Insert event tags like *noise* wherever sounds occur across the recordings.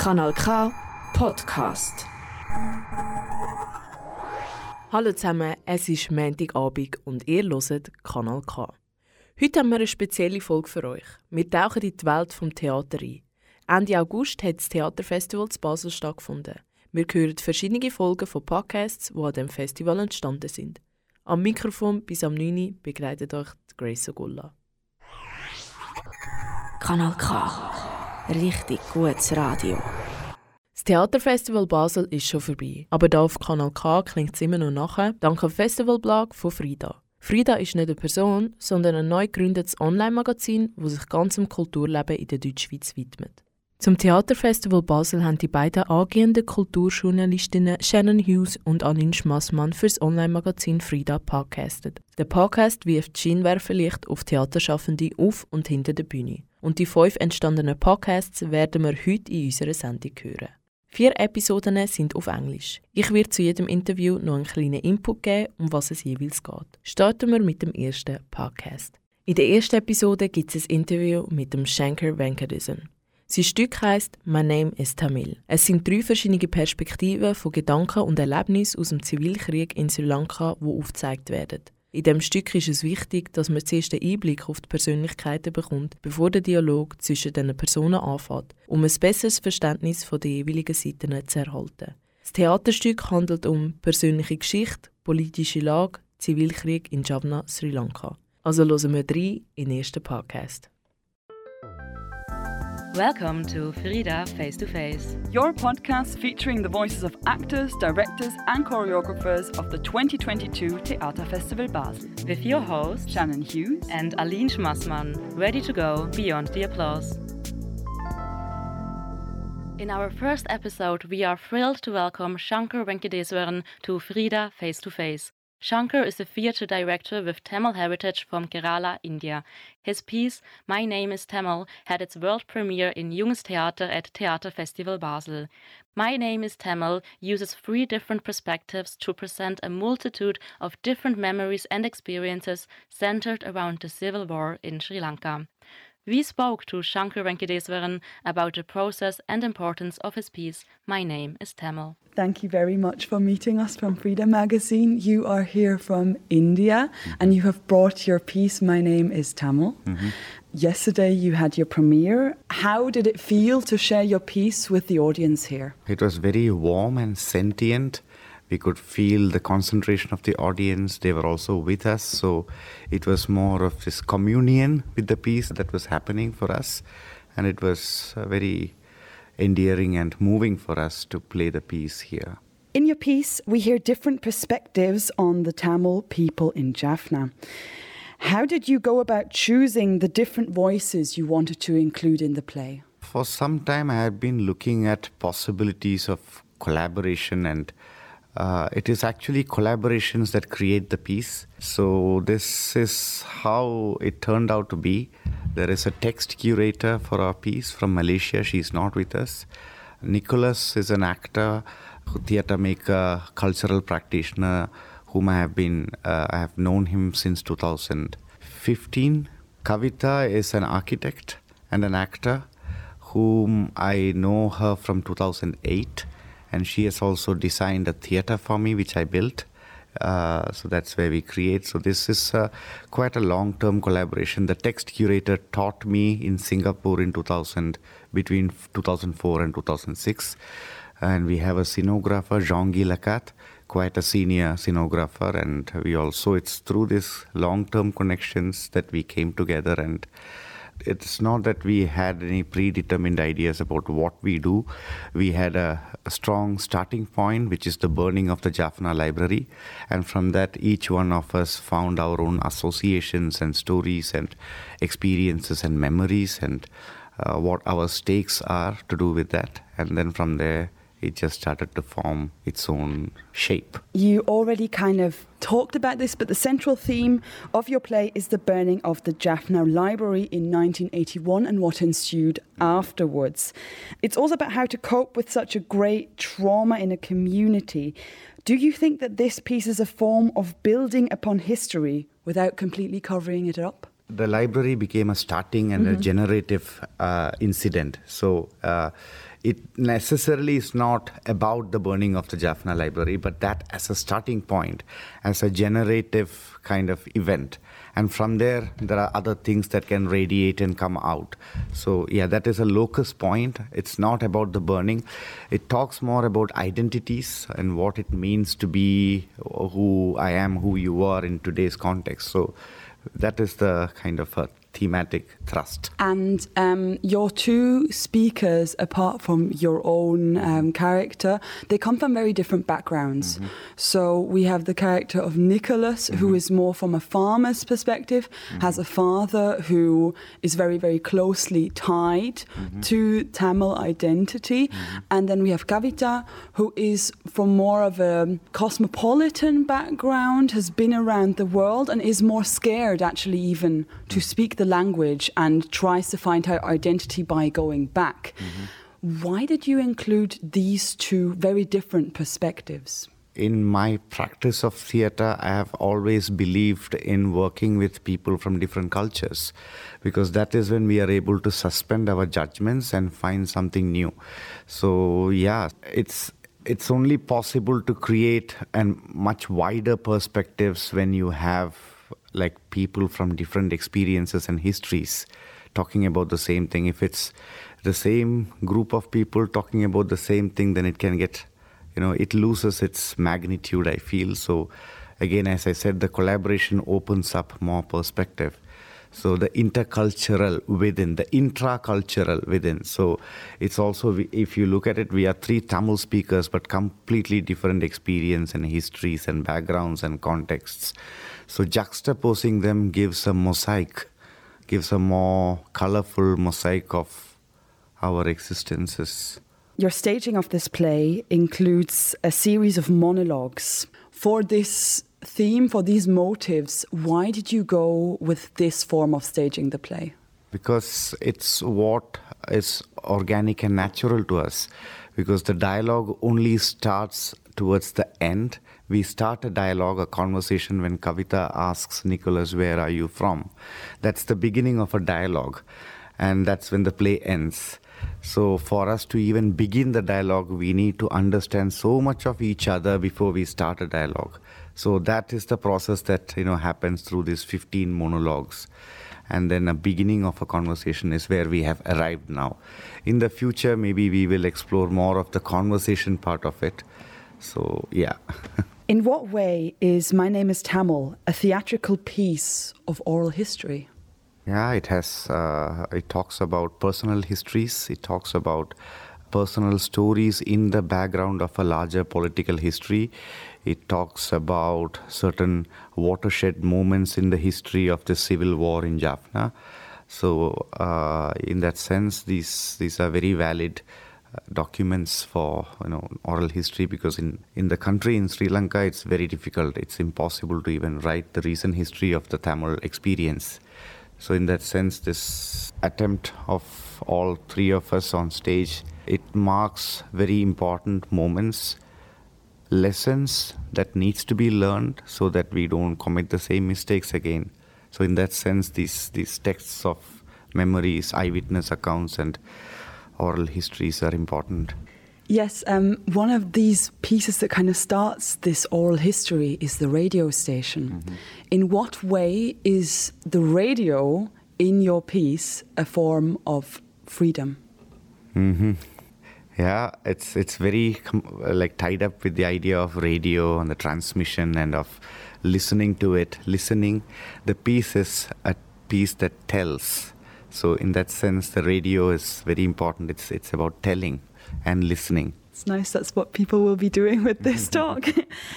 Kanal K Podcast. Hallo zusammen, es ist Montagabend und ihr hört Kanal K. Heute haben wir eine spezielle Folge für euch. Wir tauchen in die Welt des Theater ein. Ende August hat das Theaterfestival in Basel stattgefunden. Wir hören verschiedene Folgen von Podcasts, die an dem Festival entstanden sind. Am Mikrofon bis am 9 Uhr begleitet euch Grace Ogulla. Kanal K. Richtig gutes Radio. Das Theaterfestival Basel ist schon vorbei, aber da auf Kanal K klingt es immer noch nachher, dank dem Festivalblog von Frida. Frida ist nicht eine Person, sondern ein neu gegründetes Online-Magazin, das sich ganz dem Kulturleben in der Deutschschweiz widmet. Zum Theaterfestival Basel haben die beiden angehenden Kulturjournalistinnen Shannon Hughes und Aline Schmassmann fürs Online-Magazin Frida podcastet. Der Podcast wirft Scheinwerferlicht auf Theaterschaffende auf und hinter der Bühne. Und die fünf entstandenen Podcasts werden wir heute in unserer Sendung hören. Vier Episoden sind auf Englisch. Ich werde zu jedem Interview noch einen kleinen Input geben, um was es jeweils geht. Starten wir mit dem ersten Podcast. In der ersten Episode gibt es ein Interview mit dem Shankar Venkatesan. Sein Stück heißt My Name is Tamil. Es sind drei verschiedene Perspektiven von Gedanken und Erlebnissen aus dem Zivilkrieg in Sri Lanka, die aufgezeigt werden. In dem Stück ist es wichtig, dass man zuerst einen Einblick auf die Persönlichkeiten bekommt, bevor der Dialog zwischen den Personen anfängt, um ein besseres Verständnis von den jeweiligen Seiten zu erhalten. Das Theaterstück handelt um persönliche Geschichte, politische Lage, Zivilkrieg in Jaffna, Sri Lanka. Also hören wir rein in den ersten Podcast. Welcome to Frida Face to Face, your podcast featuring the voices of actors, directors, and choreographers of the 2022 Theater Festival Basel. with your host Shannon Hughes and Aline Schmassmann, ready to go beyond the applause. In our first episode, we are thrilled to welcome Shankar Venkateswaran to Frida Face to Face. Shankar is a theatre director with Tamil heritage from Kerala, India. His piece, My Name is Tamil, had its world premiere in Junges Theater at Theater Festival Basel. My Name is Tamil uses three different perspectives to present a multitude of different memories and experiences centered around the civil war in Sri Lanka. We spoke to Shankar Venkateswaran about the process and importance of his piece, My Name is Tamil. Thank you very much for meeting us from Frida Magazine. You are here from India and you have brought your piece, My Name is Tamil. Mm-hmm. Yesterday you had your premiere. How did it feel to share your piece with the audience here? It was very warm and sentient. We could feel the concentration of the audience. They were also with us. So it was more of this communion with the piece that was happening for us. And it was uh, very endearing and moving for us to play the piece here. In your piece, we hear different perspectives on the Tamil people in Jaffna. How did you go about choosing the different voices you wanted to include in the play? For some time, I have been looking at possibilities of collaboration, and uh, it is actually collaborations that create the piece. So, this is how it turned out to be. There is a text curator for our piece from Malaysia, she's not with us. Nicholas is an actor, theatre maker, cultural practitioner, whom I have been, uh, I have known him since 2015. Kavita is an architect and an actor whom I know her from 2008, and she has also designed a theatre for me, which I built. Uh, so that's where we create. So this is uh, quite a long-term collaboration. The text curator taught me in Singapore in 2000, between 2004 and 2006, and we have a scenographer, Jean-Guy Lecat, quite a senior scenographer, and we also it's through this long-term connections that we came together and it's not that we had any predetermined ideas about what we do. We had a, a, strong starting point, which is the burning of the Jaffna Library. And from that, each one of us found our own associations and stories and experiences and memories and uh, what our stakes are to do with that. And then from there, it just started to form its own shape. You already kind of talked about this, but the central theme of your play is the burning of the Jaffna Library in 1981 and what ensued afterwards. It's also about how to cope with such a great trauma in a community. Do you think that this piece is a form of building upon history without completely covering it up? the library became a starting and mm-hmm. a generative uh, incident. So uh, it necessarily is not about the burning of the Jaffna library, but that as a starting point, as a generative kind of event. And from there, there are other things that can radiate and come out. So, yeah, that is a locus point. It's not about the burning. It talks more about identities and what it means to be who I am, who you are in today's context. So, that is the kind of a thematic thrust. And um, your two speakers, apart from your own um, character, they come from very different backgrounds. Mm-hmm. So we have the character of Nicholas, mm-hmm. who is more from a farmer's perspective, mm-hmm. has a father who is very, very closely tied mm-hmm. to Tamil identity. Mm-hmm. And then we have Kavita, who is from more of a cosmopolitan background, has been around the world, and is more scared, actually, even to speak the language and tries to find her identity by going back. Mm-hmm. Why did you include these two very different perspectives? in my practice of theater, I have always believed in working with people from different cultures because that is when we are able to suspend our judgments and find something new. So, yeah, it's it's only possible to create a much wider perspectives when you have like people from different experiences and histories talking about the same thing. If it's the same group of people talking about the same thing, then it can get, you know, it loses its magnitude, I feel. So, again, as I said, the collaboration opens up more perspective. So, the intercultural within, the intracultural within. So, it's also, if you look at it, we are three Tamil speakers, but completely different experience and histories and backgrounds and contexts. So juxtaposing them gives a mosaic, gives a more colorful mosaic of our existences. Your staging of this play includes a series of monologues. For this theme, for these motives, why did you go with this form of staging the play? Because it's what is organic and natural to us. Because the dialogue only starts towards the end we start a dialogue, a conversation when Kavita asks Nicholas, Where are you from? That's the beginning of a dialogue, and that's when the play ends. So, for us to even begin the dialogue, we need to understand so much of each other before we start a dialogue. So, that is the process that you know happens through these 15 monologues and then a beginning of a conversation is where we have arrived now. In the future, maybe we will explore more of the conversation part of it. So, yeah. *laughs* In what way is My Name is Tamil a theatrical piece of oral history? Yeah, it has. Uh, it talks about personal histories. It talks about personal stories in the background of a larger political history. It talks about certain watershed moments in the history of the civil war in Jaffna. So, uh, in that sense, these these are very valid documents for you know oral history because in in the country in Sri Lanka it's very difficult it's impossible to even write the recent history of the Tamil experience so in that sense this attempt of all three of us on stage it marks very important moments lessons that needs to be learned so that we don't commit the same mistakes again so in that sense these these texts of memories eyewitness accounts and oral histories are important. Yes, um, one of these pieces that kind of starts this oral history is the radio station. Mm-hmm. In what way is the radio in your piece a form of freedom? Mm-hmm. Yeah, it's it's very like tied up with the idea of radio and the transmission and of listening to it. Listening, the piece is a piece that tells so in that sense, the radio is very important. It's it's about telling and listening. It's nice. That's what people will be doing with this *laughs* talk.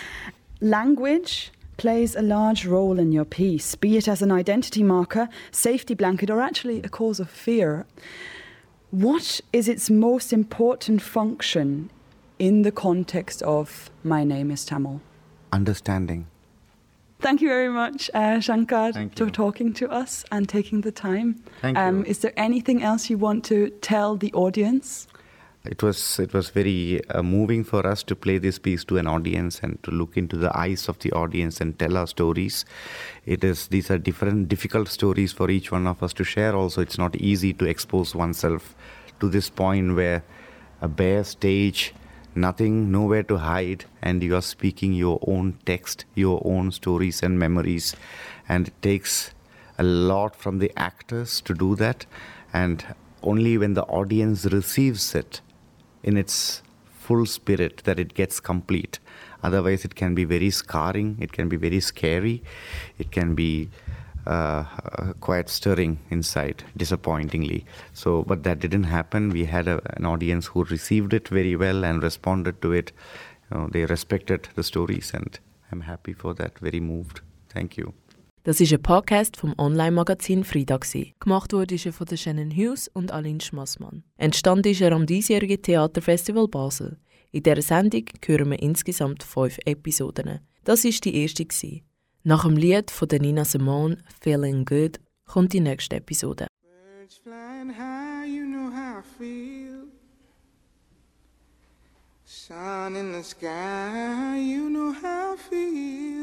*laughs* Language plays a large role in your piece, be it as an identity marker, safety blanket, or actually a cause of fear. What is its most important function in the context of My Name is Tamil? Understanding. Thank you very much, uh, Shankar, for talking to us and taking the time. Thank um, you. Is there anything else you want to tell the audience? It was it was very uh, moving for us to play this piece to an audience and to look into the eyes of the audience and tell our stories. It is these are different difficult stories for each one of us to share. Also, it's not easy to expose oneself to this point where a bare stage, nothing, nowhere to hide, and you are speaking your own text, your own stories and memories, and it takes a lot from the actors to do that, and only when the audience receives it in its full spirit that it gets complete. Otherwise, it can be very scarring, it can be very scary, it can be uh, quite stirring inside, disappointingly. So, but that didn't happen. We had a, an audience who received it very well and responded to it. You know, they respected the stories, and I'm happy for that. Very moved. Thank you. Das ist ein Podcast vom Online-Magazin Frida. Gemacht wurde er von Shannon Hughes und Aline Schmassmann. Entstanden ist er am diesjährigen Theaterfestival Basel. In dieser Sendung hören wir insgesamt fünf Episoden. Das war die erste. Nach dem Lied von Nina Simone «Feeling Good» kommt die nächste Episode. Birds flying high, you know how I feel. Sun in the sky, you know how I feel.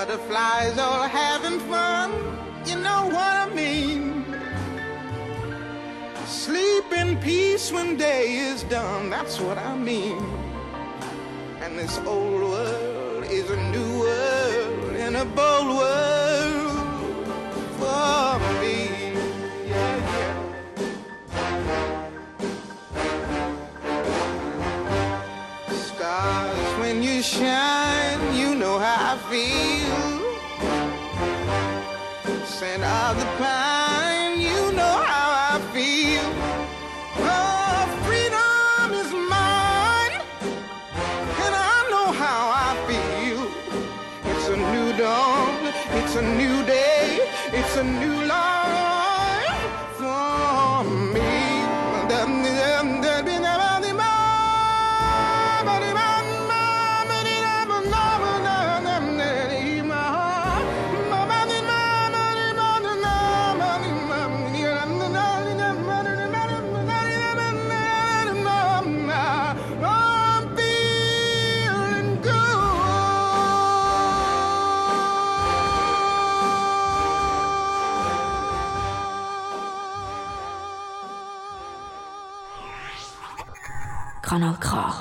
Butterflies all having fun, you know what I mean. Sleep in peace when day is done, that's what I mean. And this old world is a new world and a bold world Scent of the pine, Kanal K.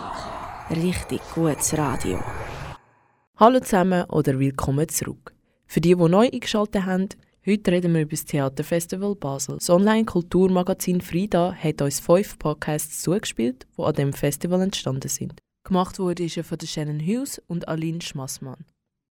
Richtig gutes Radio. Hallo zusammen oder willkommen zurück. Für die, die neu eingeschaltet haben, heute reden wir über das Theaterfestival Basel. Das Online-Kulturmagazin Frida hat uns fünf Podcasts zugespielt, die an dem Festival entstanden sind. Gemacht wurde ist von Shannon Hughes und Aline Schmassmann.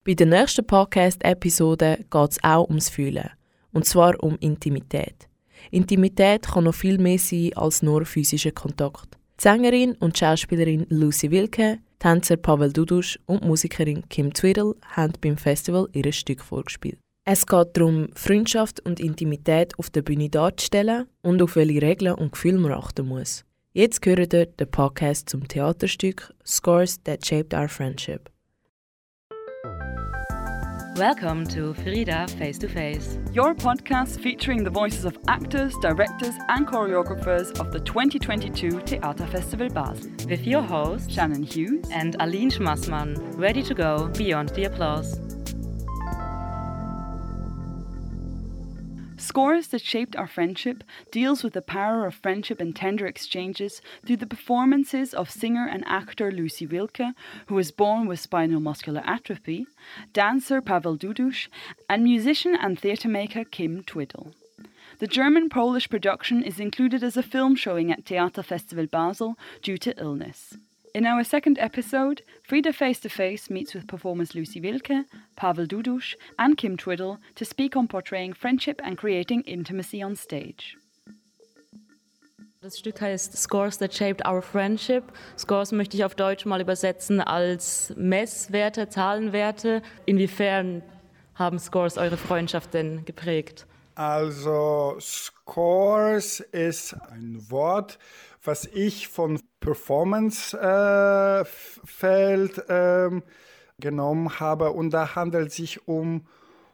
Bei der nächsten Podcast-Episode geht es auch ums Fühlen. Und zwar um Intimität. Intimität kann noch viel mehr sein als nur physischer Kontakt. Sängerin und Schauspielerin Lucy Wilke, Tänzer Pavel Dudusch und Musikerin Kim Twiddle haben beim Festival ihr Stück vorgespielt. Es geht darum, Freundschaft und Intimität auf der Bühne darzustellen und auf welche Regeln und Gefühle man achten muss. Jetzt gehört ihr den Podcast zum Theaterstück Scores That Shaped Our Friendship. Welcome to Frida Face to Face, your podcast featuring the voices of actors, directors, and choreographers of the 2022 Theater Festival Basel. With your host, Shannon Hughes and Aline Schmassmann, ready to go beyond the applause. Scores That Shaped Our Friendship deals with the power of friendship and tender exchanges through the performances of singer and actor Lucy Wilke, who was born with spinal muscular atrophy, dancer Pavel Dudush, and musician and theatre maker Kim Twiddle. The German Polish production is included as a film showing at Theater Festival Basel due to illness. In our second episode, Frida Face to Face meets with performers Lucy Wilke, Pavel Dudush, and Kim Twiddle to speak on portraying friendship and creating intimacy on stage. Das Stück heißt Scores That Shaped Our Friendship. Scores möchte ich auf Deutsch mal übersetzen als Messwerte, Zahlenwerte. Inwiefern haben Scores eure Freundschaft denn geprägt? Also Scores ist ein Wort, was ich von Performance-Feld äh, äh, genommen habe. Und da handelt es sich um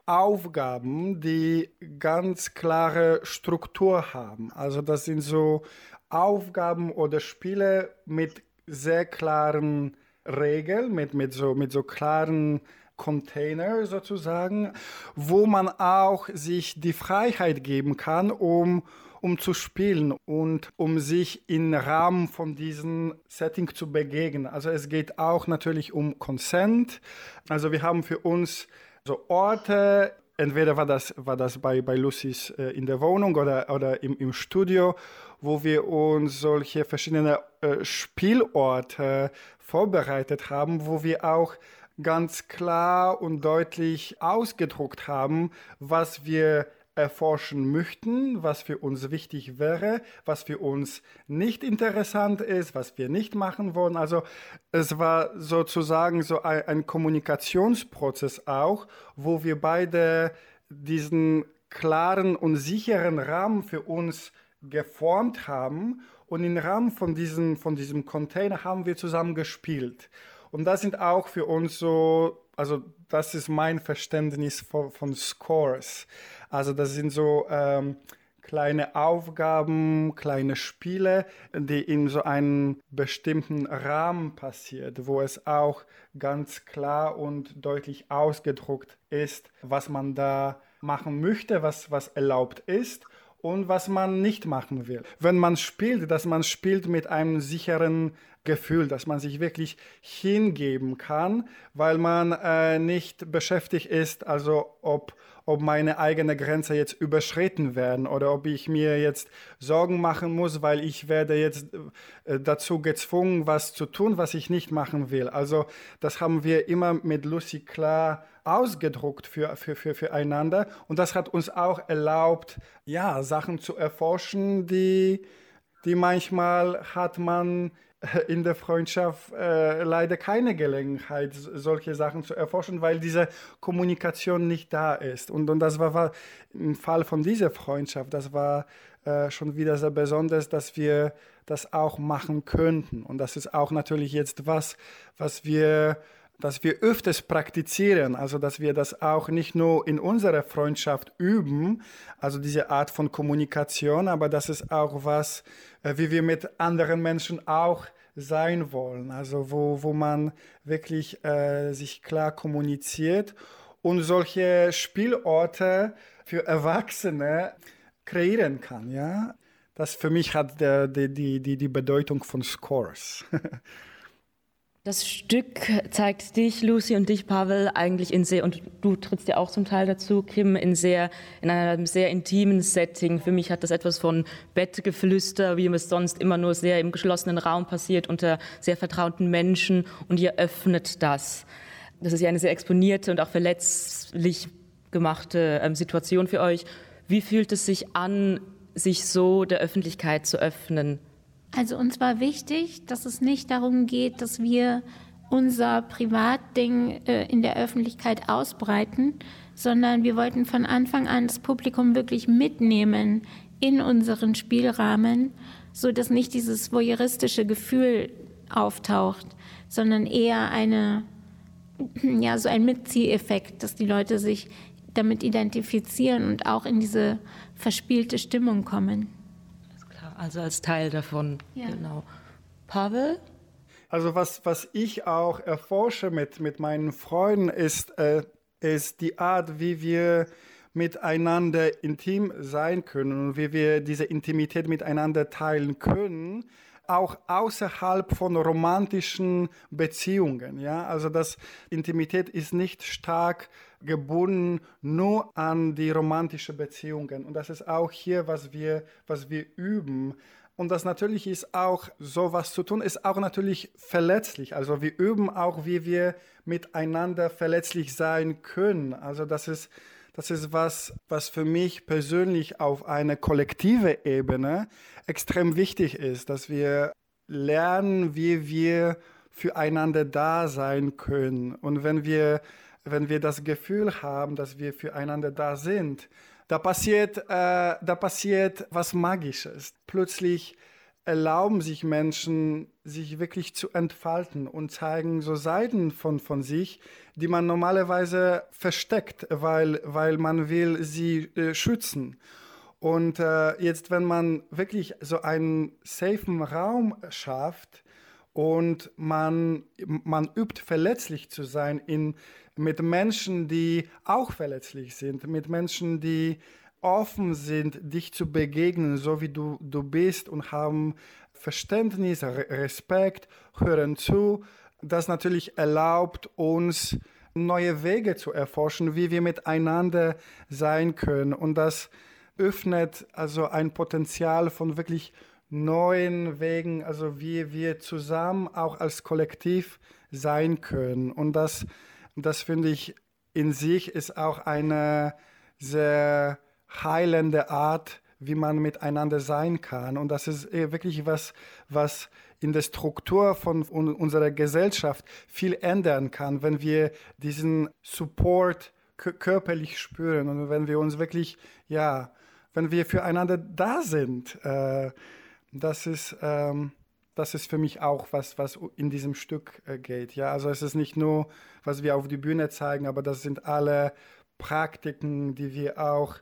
Aufgaben, die ganz klare Struktur haben. Also das sind so Aufgaben oder Spiele mit sehr klaren Regeln, mit, mit, so, mit so klaren Container sozusagen, wo man auch sich die Freiheit geben kann, um um zu spielen und um sich im Rahmen von diesem Setting zu begegnen. Also es geht auch natürlich um Consent. Also wir haben für uns so Orte, entweder war das, war das bei, bei Lucis äh, in der Wohnung oder, oder im, im Studio, wo wir uns solche verschiedene äh, Spielorte vorbereitet haben, wo wir auch ganz klar und deutlich ausgedruckt haben, was wir erforschen möchten, was für uns wichtig wäre, was für uns nicht interessant ist, was wir nicht machen wollen. Also es war sozusagen so ein, Kommunikationsprozess auch, wo wir beide diesen klaren und sicheren Rahmen für uns geformt haben und im Rahmen von diesem, von diesem Container haben wir zusammen gespielt. Und das sind auch für uns so, also das ist mein Verständnis von, von Scores. Also das sind so ähm, kleine Aufgaben, kleine Spiele, die in so einem bestimmten Rahmen passiert, wo es auch ganz klar und deutlich ausgedruckt ist, was man da machen möchte, was, was erlaubt ist und was man nicht machen will. Wenn man spielt, dass man spielt mit einem sicheren Gefühl, dass man sich wirklich hingeben kann, weil man äh, nicht beschäftigt ist, also ob, ob meine eigene Grenze jetzt überschritten werden oder ob ich mir jetzt Sorgen machen muss, weil ich werde jetzt äh, dazu gezwungen, was zu tun, was ich nicht machen will. Also das haben wir immer mit Lucy klar ausgedruckt für, für, für, füreinander. Und das hat uns auch erlaubt, ja, Sachen zu erforschen, die, die manchmal hat man in der Freundschaft äh, leider keine Gelegenheit, solche Sachen zu erforschen, weil diese Kommunikation nicht da ist. Und, und das war, war im Fall von dieser Freundschaft, das war äh, schon wieder sehr besonders, dass wir das auch machen könnten. Und das ist auch natürlich jetzt was, was wir dass wir öfters praktizieren, also dass wir das auch nicht nur in unserer Freundschaft üben, also diese Art von Kommunikation, aber das ist auch was, äh, wie wir mit anderen Menschen auch sein wollen, also wo, wo man wirklich äh, sich klar kommuniziert und solche Spielorte für Erwachsene kreieren kann, ja. Das für mich hat der, die, die, die Bedeutung von Scores. *laughs* Das Stück zeigt dich, Lucy, und dich, Pavel, eigentlich in sehr, und du trittst ja auch zum Teil dazu, Kim, in, sehr, in einem sehr intimen Setting. Für mich hat das etwas von Bettgeflüster, wie es sonst immer nur sehr im geschlossenen Raum passiert, unter sehr vertrauten Menschen, und ihr öffnet das. Das ist ja eine sehr exponierte und auch verletzlich gemachte ähm, Situation für euch. Wie fühlt es sich an, sich so der Öffentlichkeit zu öffnen? Also uns war wichtig, dass es nicht darum geht, dass wir unser Privatding äh, in der Öffentlichkeit ausbreiten, sondern wir wollten von Anfang an das Publikum wirklich mitnehmen in unseren Spielrahmen, so dass nicht dieses voyeuristische Gefühl auftaucht, sondern eher eine ja so ein Mitzieheffekt, dass die Leute sich damit identifizieren und auch in diese verspielte Stimmung kommen. Also als Teil davon, ja. genau. Pavel? Also was, was ich auch erforsche mit, mit meinen Freunden ist, äh, ist die Art, wie wir miteinander intim sein können und wie wir diese Intimität miteinander teilen können, auch außerhalb von romantischen Beziehungen. Ja? Also das Intimität ist nicht stark gebunden nur an die romantischen Beziehungen. Und das ist auch hier, was wir, was wir üben. Und das natürlich ist auch, sowas zu tun, ist auch natürlich verletzlich. Also wir üben auch, wie wir miteinander verletzlich sein können. Also das ist das ist was, was für mich persönlich auf einer kollektive Ebene extrem wichtig ist, dass wir lernen, wie wir füreinander da sein können. Und wenn wir, wenn wir das Gefühl haben, dass wir füreinander da sind, da passiert, äh, da passiert was Magisches. Plötzlich erlauben sich Menschen, sich wirklich zu entfalten und zeigen so Seiten von, von sich, die man normalerweise versteckt, weil, weil man will sie äh, schützen. Und äh, jetzt, wenn man wirklich so einen safen Raum schafft und man, man übt, verletzlich zu sein in, mit Menschen, die auch verletzlich sind, mit Menschen, die offen sind, dich zu begegnen, so wie du, du bist und haben Verständnis, Respekt, hören zu, das natürlich erlaubt uns neue Wege zu erforschen, wie wir miteinander sein können. Und das öffnet also ein Potenzial von wirklich neuen Wegen, also wie wir zusammen auch als Kollektiv sein können. Und das, das finde ich in sich ist auch eine sehr heilende Art, wie man miteinander sein kann. Und das ist wirklich was, was in der Struktur von unserer Gesellschaft viel ändern kann, wenn wir diesen Support körperlich spüren und wenn wir uns wirklich, ja, wenn wir füreinander da sind. Äh, das ist, ähm, das ist für mich auch was, was in diesem Stück äh, geht. Ja, also es ist nicht nur, was wir auf die Bühne zeigen, aber das sind alle Praktiken, die wir auch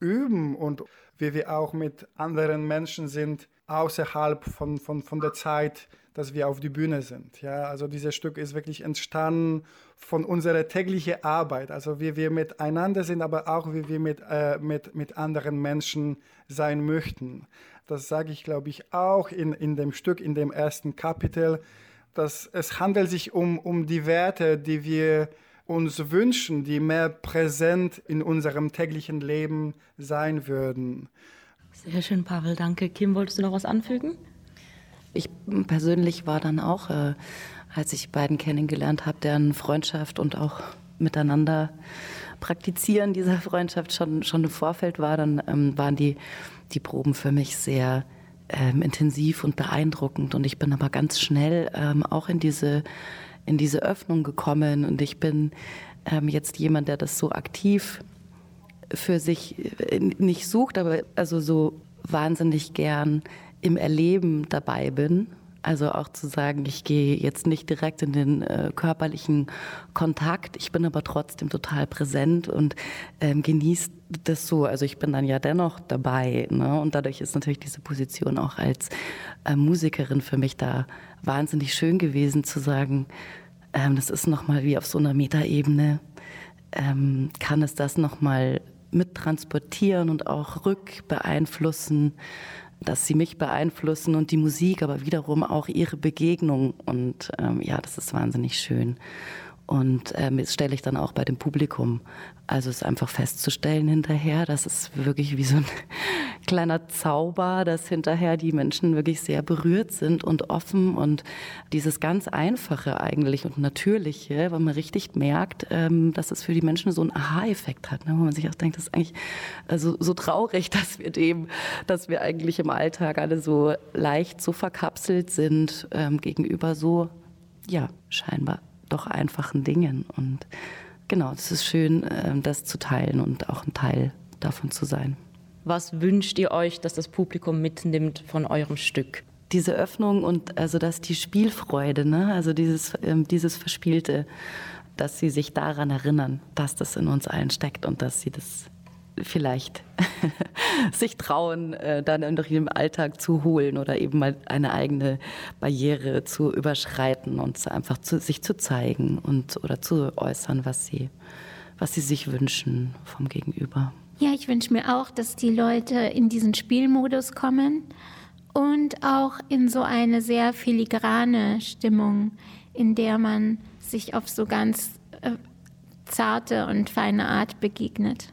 üben und wie wir auch mit anderen Menschen sind außerhalb von, von, von der Zeit, dass wir auf die Bühne sind. Ja, also dieses Stück ist wirklich entstanden von unserer täglichen Arbeit, also wie wir miteinander sind, aber auch wie wir mit, äh, mit, mit anderen Menschen sein möchten. Das sage ich, glaube ich, auch in, in dem Stück, in dem ersten Kapitel, dass es handelt sich um, um die Werte, die wir uns wünschen, die mehr präsent in unserem täglichen Leben sein würden. Sehr schön, Pavel, danke. Kim, wolltest du noch was anfügen? Ich persönlich war dann auch, äh, als ich beiden kennengelernt habe, deren Freundschaft und auch miteinander praktizieren dieser Freundschaft schon, schon im Vorfeld war, dann ähm, waren die, die Proben für mich sehr ähm, intensiv und beeindruckend. Und ich bin aber ganz schnell ähm, auch in diese in diese Öffnung gekommen und ich bin ähm, jetzt jemand, der das so aktiv für sich äh, nicht sucht, aber also so wahnsinnig gern im Erleben dabei bin. Also auch zu sagen, ich gehe jetzt nicht direkt in den äh, körperlichen Kontakt, ich bin aber trotzdem total präsent und ähm, genieße das so. Also ich bin dann ja dennoch dabei. Ne? Und dadurch ist natürlich diese Position auch als äh, Musikerin für mich da wahnsinnig schön gewesen zu sagen, ähm, das ist nochmal wie auf so einer Metaebene, ähm, kann es das nochmal mittransportieren und auch rückbeeinflussen, dass sie mich beeinflussen und die Musik, aber wiederum auch ihre Begegnung. Und ähm, ja, das ist wahnsinnig schön. Und ähm, das stelle ich dann auch bei dem Publikum. Also es ist einfach festzustellen hinterher, das ist wirklich wie so ein *laughs* kleiner Zauber, dass hinterher die Menschen wirklich sehr berührt sind und offen und dieses ganz Einfache eigentlich und Natürliche, weil man richtig merkt, ähm, dass es für die Menschen so einen Aha-Effekt hat, ne? wo man sich auch denkt, das ist eigentlich also so traurig, *laughs* dass wir dem, dass wir eigentlich im Alltag alle so leicht so verkapselt sind ähm, gegenüber so, ja, scheinbar doch einfachen Dingen. Und genau, es ist schön, ähm, das zu teilen und auch ein Teil davon zu sein. Was wünscht ihr euch, dass das Publikum mitnimmt von eurem Stück? Diese Öffnung und also dass die Spielfreude, ne? also dieses, ähm, dieses Verspielte, dass sie sich daran erinnern, dass das in uns allen steckt und dass sie das vielleicht *laughs* sich trauen, äh, dann in ihrem Alltag zu holen oder eben mal eine eigene Barriere zu überschreiten und einfach zu, sich zu zeigen und oder zu äußern, was sie, was sie sich wünschen vom Gegenüber. Ja, ich wünsche mir auch, dass die Leute in diesen Spielmodus kommen und auch in so eine sehr filigrane Stimmung, in der man sich auf so ganz äh, zarte und feine Art begegnet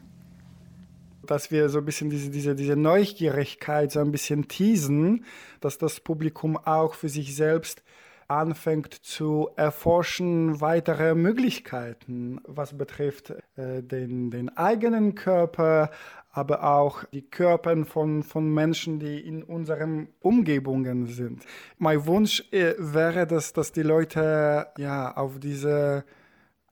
dass wir so ein bisschen diese, diese, diese Neugierigkeit so ein bisschen teasen, dass das Publikum auch für sich selbst anfängt zu erforschen weitere Möglichkeiten, was betrifft äh, den, den eigenen Körper, aber auch die Körper von, von Menschen, die in unseren Umgebungen sind. Mein Wunsch äh, wäre, dass, dass die Leute ja, auf diese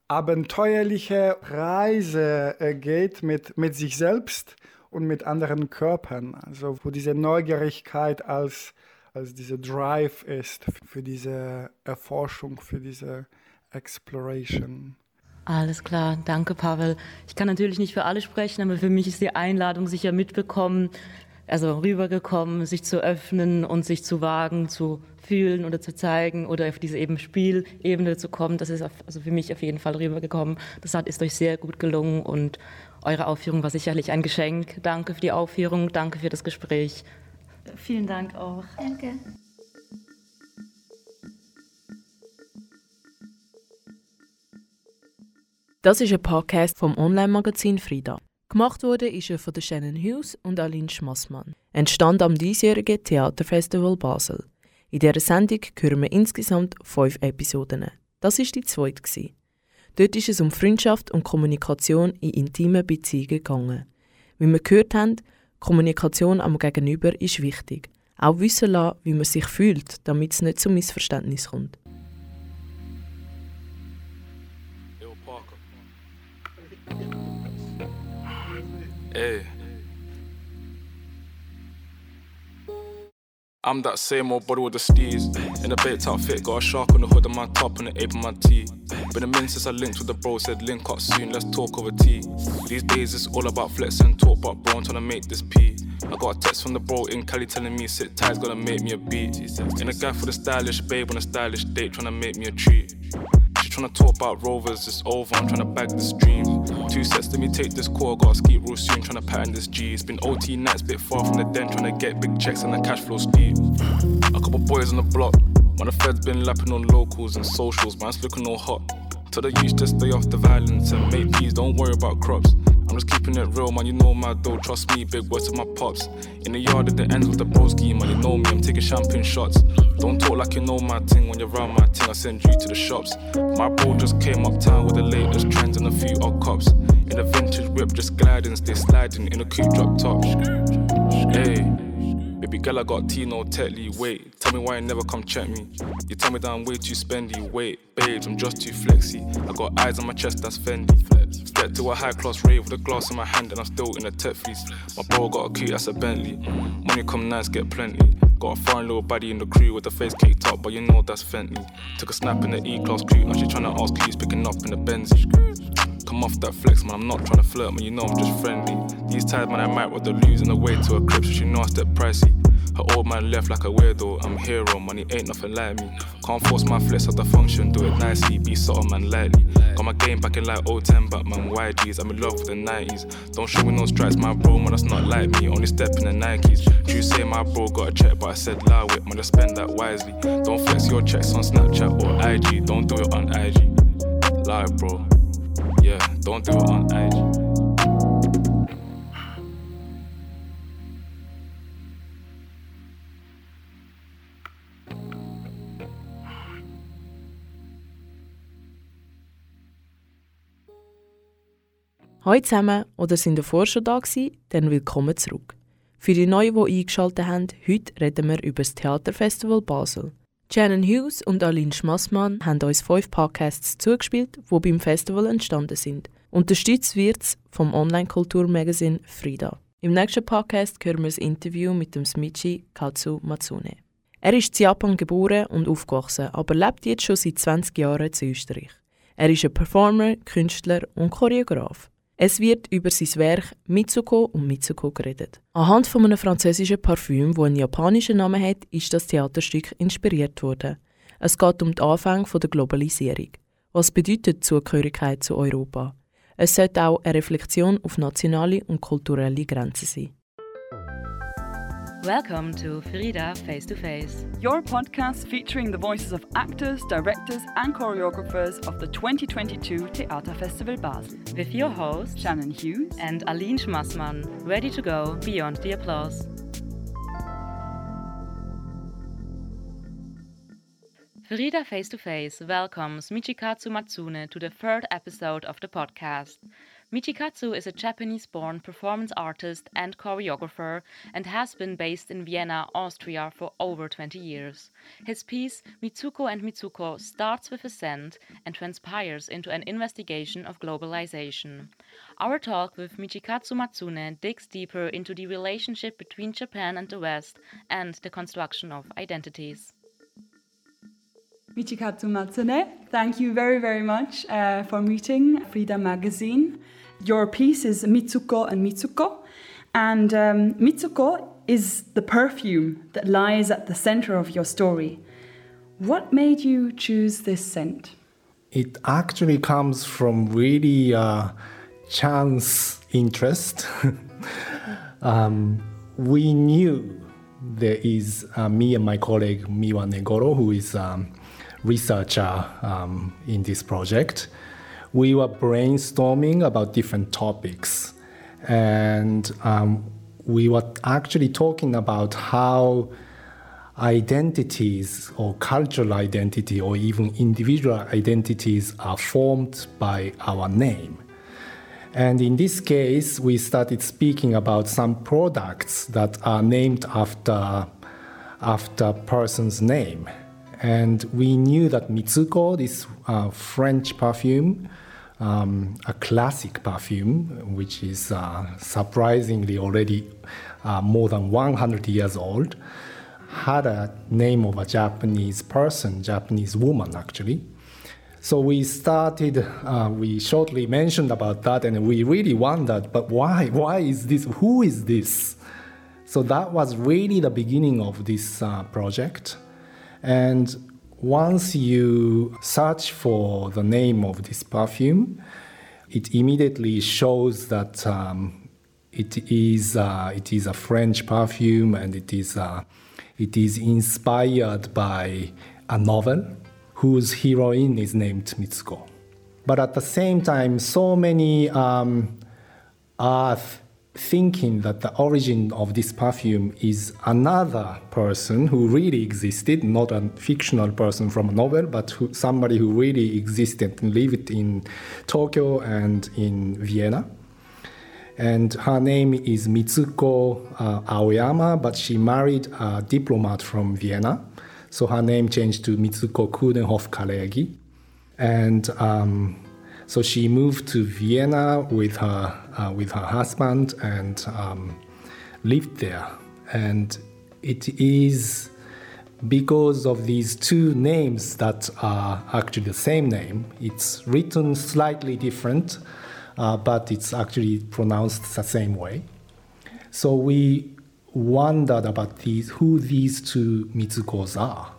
abenteuerliche Reise äh, geht mit, mit sich selbst und mit anderen Körpern. Also wo diese Neugierigkeit als, als diese Drive ist für diese Erforschung, für diese Exploration. Alles klar, danke Pavel. Ich kann natürlich nicht für alle sprechen, aber für mich ist die Einladung sicher mitbekommen, also rübergekommen, sich zu öffnen und sich zu wagen, zu fühlen oder zu zeigen oder auf diese eben Spielebene zu kommen. Das ist auf, also für mich auf jeden Fall rübergekommen. Das hat, ist euch sehr gut gelungen und eure Aufführung war sicherlich ein Geschenk. Danke für die Aufführung, danke für das Gespräch. Vielen Dank auch. Danke. Das ist ein Podcast vom Online-Magazin Frida. Gemacht wurde ist er von Shannon Hughes und Aline Schmassmann. Entstand am diesjährigen Theaterfestival Basel. In dieser Sendung hören wir insgesamt fünf Episoden. Das ist die zweite. Dort ist es um Freundschaft und Kommunikation in intimen Beziehungen gegangen. Wie wir gehört haben, Kommunikation am Gegenüber ist wichtig. Auch wissen lassen, wie man sich fühlt, damit es nicht zu Missverständnis kommt. Hey. I'm that same old body with the steez. In a baked outfit, got a shark on the hood of my top and the ape on my tee. Been a minute since I linked with the bro, said link up soon, let's talk over tea. These days it's all about flex and talk, but bro, I'm trying to make this P. I got a text from the bro in Cali telling me sit tight, gonna make me a beat. In a guy for the stylish babe on a stylish date, trying to make me a treat. Tryna talk about rovers, it's over, I'm tryna bag this dream. Two sets, let me take this core. gotta ski real soon, tryna pattern this G. It's been OT nights, bit far from the den, tryna get big checks and the cash flow steep. A couple boys on the block, when the feds been lapping on locals and socials, man's looking all hot. Tell the youth to stay off the violence and make peace, don't worry about crops. I'm just keeping it real, man. You know my dough, trust me. Big words to my pops. In the yard at the ends with the broski, man. You know me, I'm taking champagne shots. Don't talk like you know my thing when you're around my thing. I send you to the shops. My bro just came uptown with the latest trends and a few odd cops. In a vintage whip, just gliding, stay sliding in a coupe drop top. Hey. Baby girl, I got Tino Tetley. Wait, tell me why you never come check me. You tell me that I'm way too spendy. Wait, babes, I'm just too flexy. I got eyes on my chest, that's Fendi. Get to a high class rave with a glass in my hand, and I'm still in a tech. My bro got a key, that's a Bentley. Money come nice, get plenty. Got a foreign little body in the crew with the face caked up, but you know that's Fenty. Took a snap in the E class crew, now she tryna ask keys, picking up in the Benz. Come off that flex, man. I'm not trying to flirt, man. You know I'm just friendly. These times, man, I might with the losing the way to a crib, so she know I step pricey. Her old man left like a weirdo. I'm hero, money ain't nothing like me. Can't force my flex at the function, do it nicely. Be subtle, man, lightly. Got my game back in like 010, but man, YGs. I'm in love with the 90s. Don't show me no stripes, my bro, man, that's not like me. Only step in the Nikes. You say my bro got a check, but I said lie with, man, just spend that wisely. Don't flex your checks on Snapchat or IG. Don't do it on IG. Lie, bro. Yeah, don't do it on IG. Hallo zusammen oder sind ihr vorher schon da gewesen? Dann willkommen zurück. Für die Neuen, die eingeschaltet haben, heute reden wir über das Theaterfestival Basel. Shannon Hughes und Aline Schmassmann haben uns fünf Podcasts zugespielt, die beim Festival entstanden sind. Unterstützt wird es vom Online-Kulturmagazin Frida. Im nächsten Podcast hören wir das Interview mit dem Smichi Katsu Matsune. Er ist in Japan geboren und aufgewachsen, aber lebt jetzt schon seit 20 Jahren in Österreich. Er ist ein Performer, Künstler und Choreograf. Es wird über sein Werk Mitsuko und Mitsuko geredet. Anhand von einem französischen Parfüm, das einen japanischen Namen hat, ist das Theaterstück inspiriert worden. Es geht um den Anfang der Globalisierung. Was bedeutet Zugehörigkeit zu Europa? Es sollte auch eine Reflexion auf nationale und kulturelle Grenzen sein. Welcome to Frida Face to Face, your podcast featuring the voices of actors, directors, and choreographers of the 2022 Theater Festival Basel. With your host, Shannon Hughes and Aline Schmassmann, ready to go beyond the applause. Frida Face to Face welcomes Michikatsu Matsune to the third episode of the podcast. Michikatsu is a Japanese born performance artist and choreographer and has been based in Vienna, Austria for over 20 years. His piece, Mitsouko and Mitsuko, starts with a scent and transpires into an investigation of globalization. Our talk with Michikatsu Matsune digs deeper into the relationship between Japan and the West and the construction of identities. Michikatsu Matsune, thank you very, very much uh, for meeting Frida Magazine. Your piece is Mitsouko and Mitsuko, and um, Mitsouko is the perfume that lies at the center of your story. What made you choose this scent? It actually comes from really uh, chance interest. *laughs* um, we knew there is uh, me and my colleague Miwa Negoro, who is a um, researcher um, in this project we were brainstorming about different topics. And um, we were actually talking about how identities or cultural identity or even individual identities are formed by our name. And in this case, we started speaking about some products that are named after after person's name. And we knew that Mitsouko, this uh, French perfume, um, a classic perfume, which is uh, surprisingly already uh, more than 100 years old, had a name of a Japanese person, Japanese woman actually. So we started, uh, we shortly mentioned about that, and we really wondered, but why? Why is this? Who is this? So that was really the beginning of this uh, project. And once you search for the name of this perfume, it immediately shows that um, it is uh, it is a French perfume and it is uh, it is inspired by a novel whose heroine is named Mitsuko. But at the same time, so many um, earth thinking that the origin of this perfume is another person who really existed, not a fictional person from a novel, but who, somebody who really existed and lived in Tokyo and in Vienna. And her name is Mitsuko uh, Aoyama, but she married a diplomat from Vienna. So her name changed to Mitsuko Coudenhove Kalergi. And um, so she moved to Vienna with her uh, with her husband and um, lived there. And it is because of these two names that are actually the same name. It's written slightly different, uh, but it's actually pronounced the same way. So we wondered about these, who these two Mitsukos are.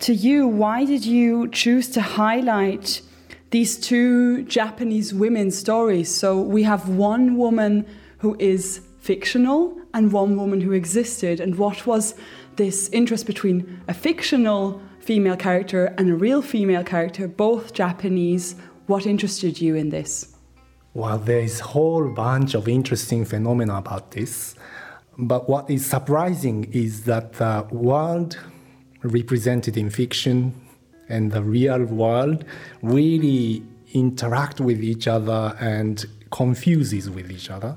To you, why did you choose to highlight these two Japanese women stories. So we have one woman who is fictional and one woman who existed. And what was this interest between a fictional female character and a real female character, both Japanese? What interested you in this? Well, there is a whole bunch of interesting phenomena about this. But what is surprising is that the world represented in fiction and the real world really interact with each other and confuses with each other.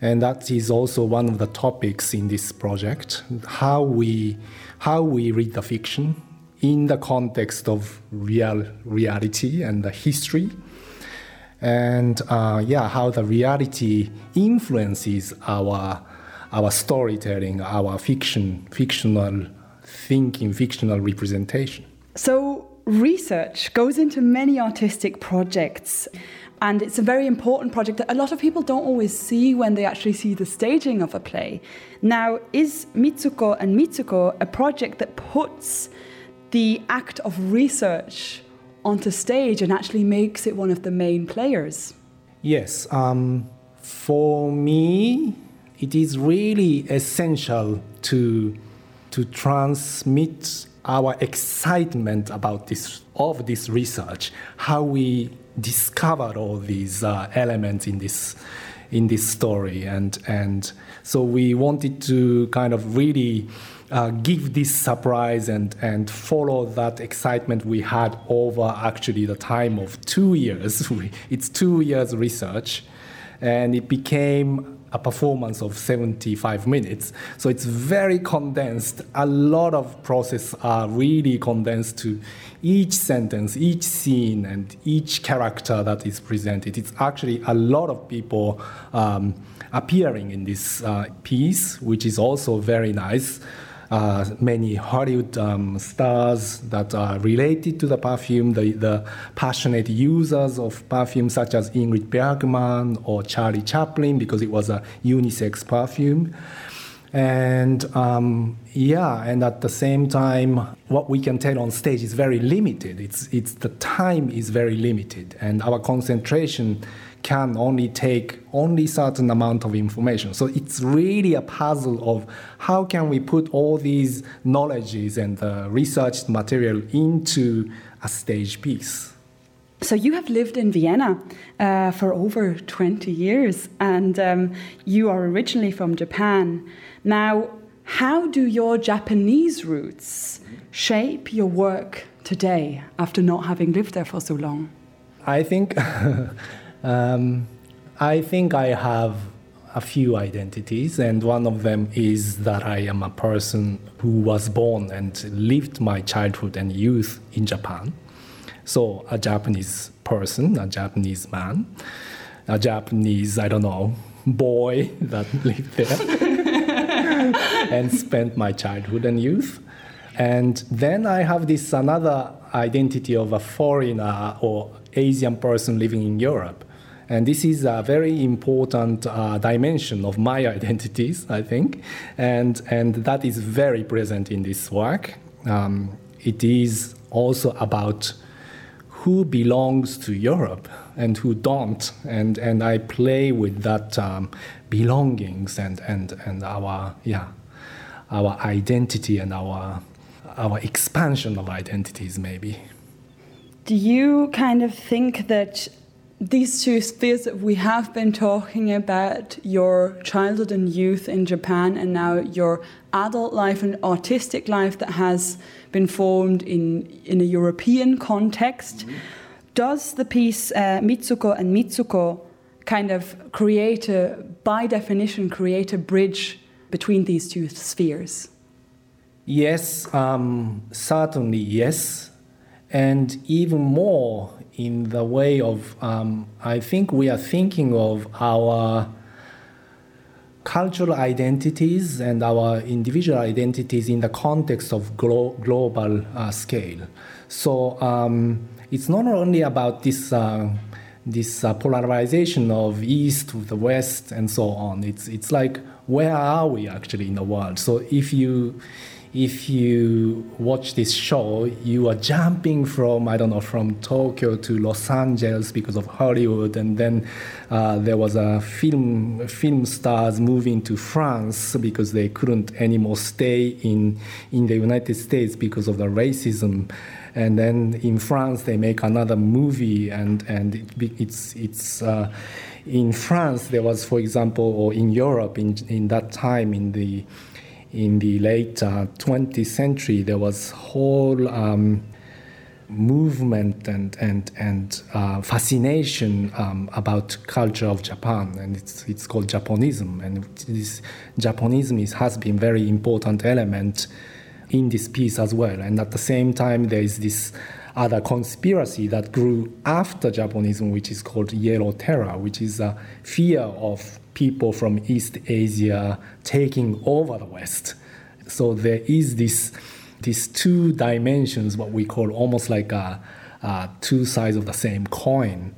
And that is also one of the topics in this project, how we, how we read the fiction in the context of real reality and the history. And uh, yeah, how the reality influences our, our storytelling, our fiction, fictional thinking, fictional representation. So, research goes into many artistic projects. And it's a very important project that a lot of people don't always see when they actually see the staging of a play. Now, is Mitsouko and Mitsuko a project that puts the act of research onto stage and actually makes it one of the main players? Yes. Um, for me, it is really essential to, to transmit our excitement about this of this research, how we discovered all these uh, elements in this in this story, and and so we wanted to kind of really uh, give this surprise and and follow that excitement we had over actually the time of two years. *laughs* it's two years research, and it became a performance of 75 minutes. So it's very condensed. A lot of process are really condensed to each sentence, each scene, and each character that is presented. It's actually a lot of people um, appearing in this uh, piece, which is also very nice. Uh, many Hollywood um, stars that are related to the perfume, the, the, passionate users of perfume, such as Ingrid Bergman or Charlie Chaplin, because it was a unisex perfume. And um, yeah, and at the same time, what we can tell on stage is very limited. It's, it's the time is very limited, and our concentration can only take only certain amount of information. So it's really a puzzle of how can we put all these knowledges and the research material into a stage piece. So you have lived in Vienna uh, for over 20 years, and um, you are originally from Japan. Now, how do your Japanese roots shape your work today after not having lived there for so long? I think *laughs* Um, I think I have a few identities, and one of them is that I am a person who was born and lived my childhood and youth in Japan. So, a Japanese person, a Japanese man, a Japanese, I don't know, boy that *laughs* lived there *laughs* and spent my childhood and youth. And then I have this another identity of a foreigner or Asian person living in Europe. And this is a very important uh, dimension of my *laughs* identities, I think. And, and that is very present in this work. Um, it is also about who belongs to Europe and who don't. And, and I play with that um, belongings and, and, and our, yeah, our identity and our, our expansion of identities, maybe. Do you kind of think that these two spheres that we have been talking about your childhood and youth in Japan, and now your adult life and artistic life that has been formed in, in a European context. Mm-hmm. Does the piece uh, Mitsouko and Mitsuko kind of create a, by definition, create a bridge between these two spheres? Yes, um, certainly yes. And even more in the way of, um, I think we are thinking of our cultural identities and our individual identities in the context of glo- global uh, scale. So um, it's not only about this. Uh, this uh, polarization of east to the west and so on it's it's like where are we actually in the world so if you if you watch this show, you are jumping from, I don't know, from Tokyo to Los Angeles because of Hollywood. And then uh, there was a film, film stars moving to France because they couldn't anymore stay in, in the United States because of the racism. And then in France, they make another movie, and, and it, it's, it's uh, in France, there was, for example, or in Europe in, in that time, in the in the late uh, 20th century, there was whole um, movement and and and uh, fascination um, about culture of Japan, and it's it's called Japonism, and this Japonism is, has been very important element in this piece as well. And at the same time, there is this other conspiracy that grew after Japonism, which is called Yellow Terror, which is a fear of people from East Asia taking over the West. So there is this these two dimensions, what we call almost like a, a two sides of the same coin.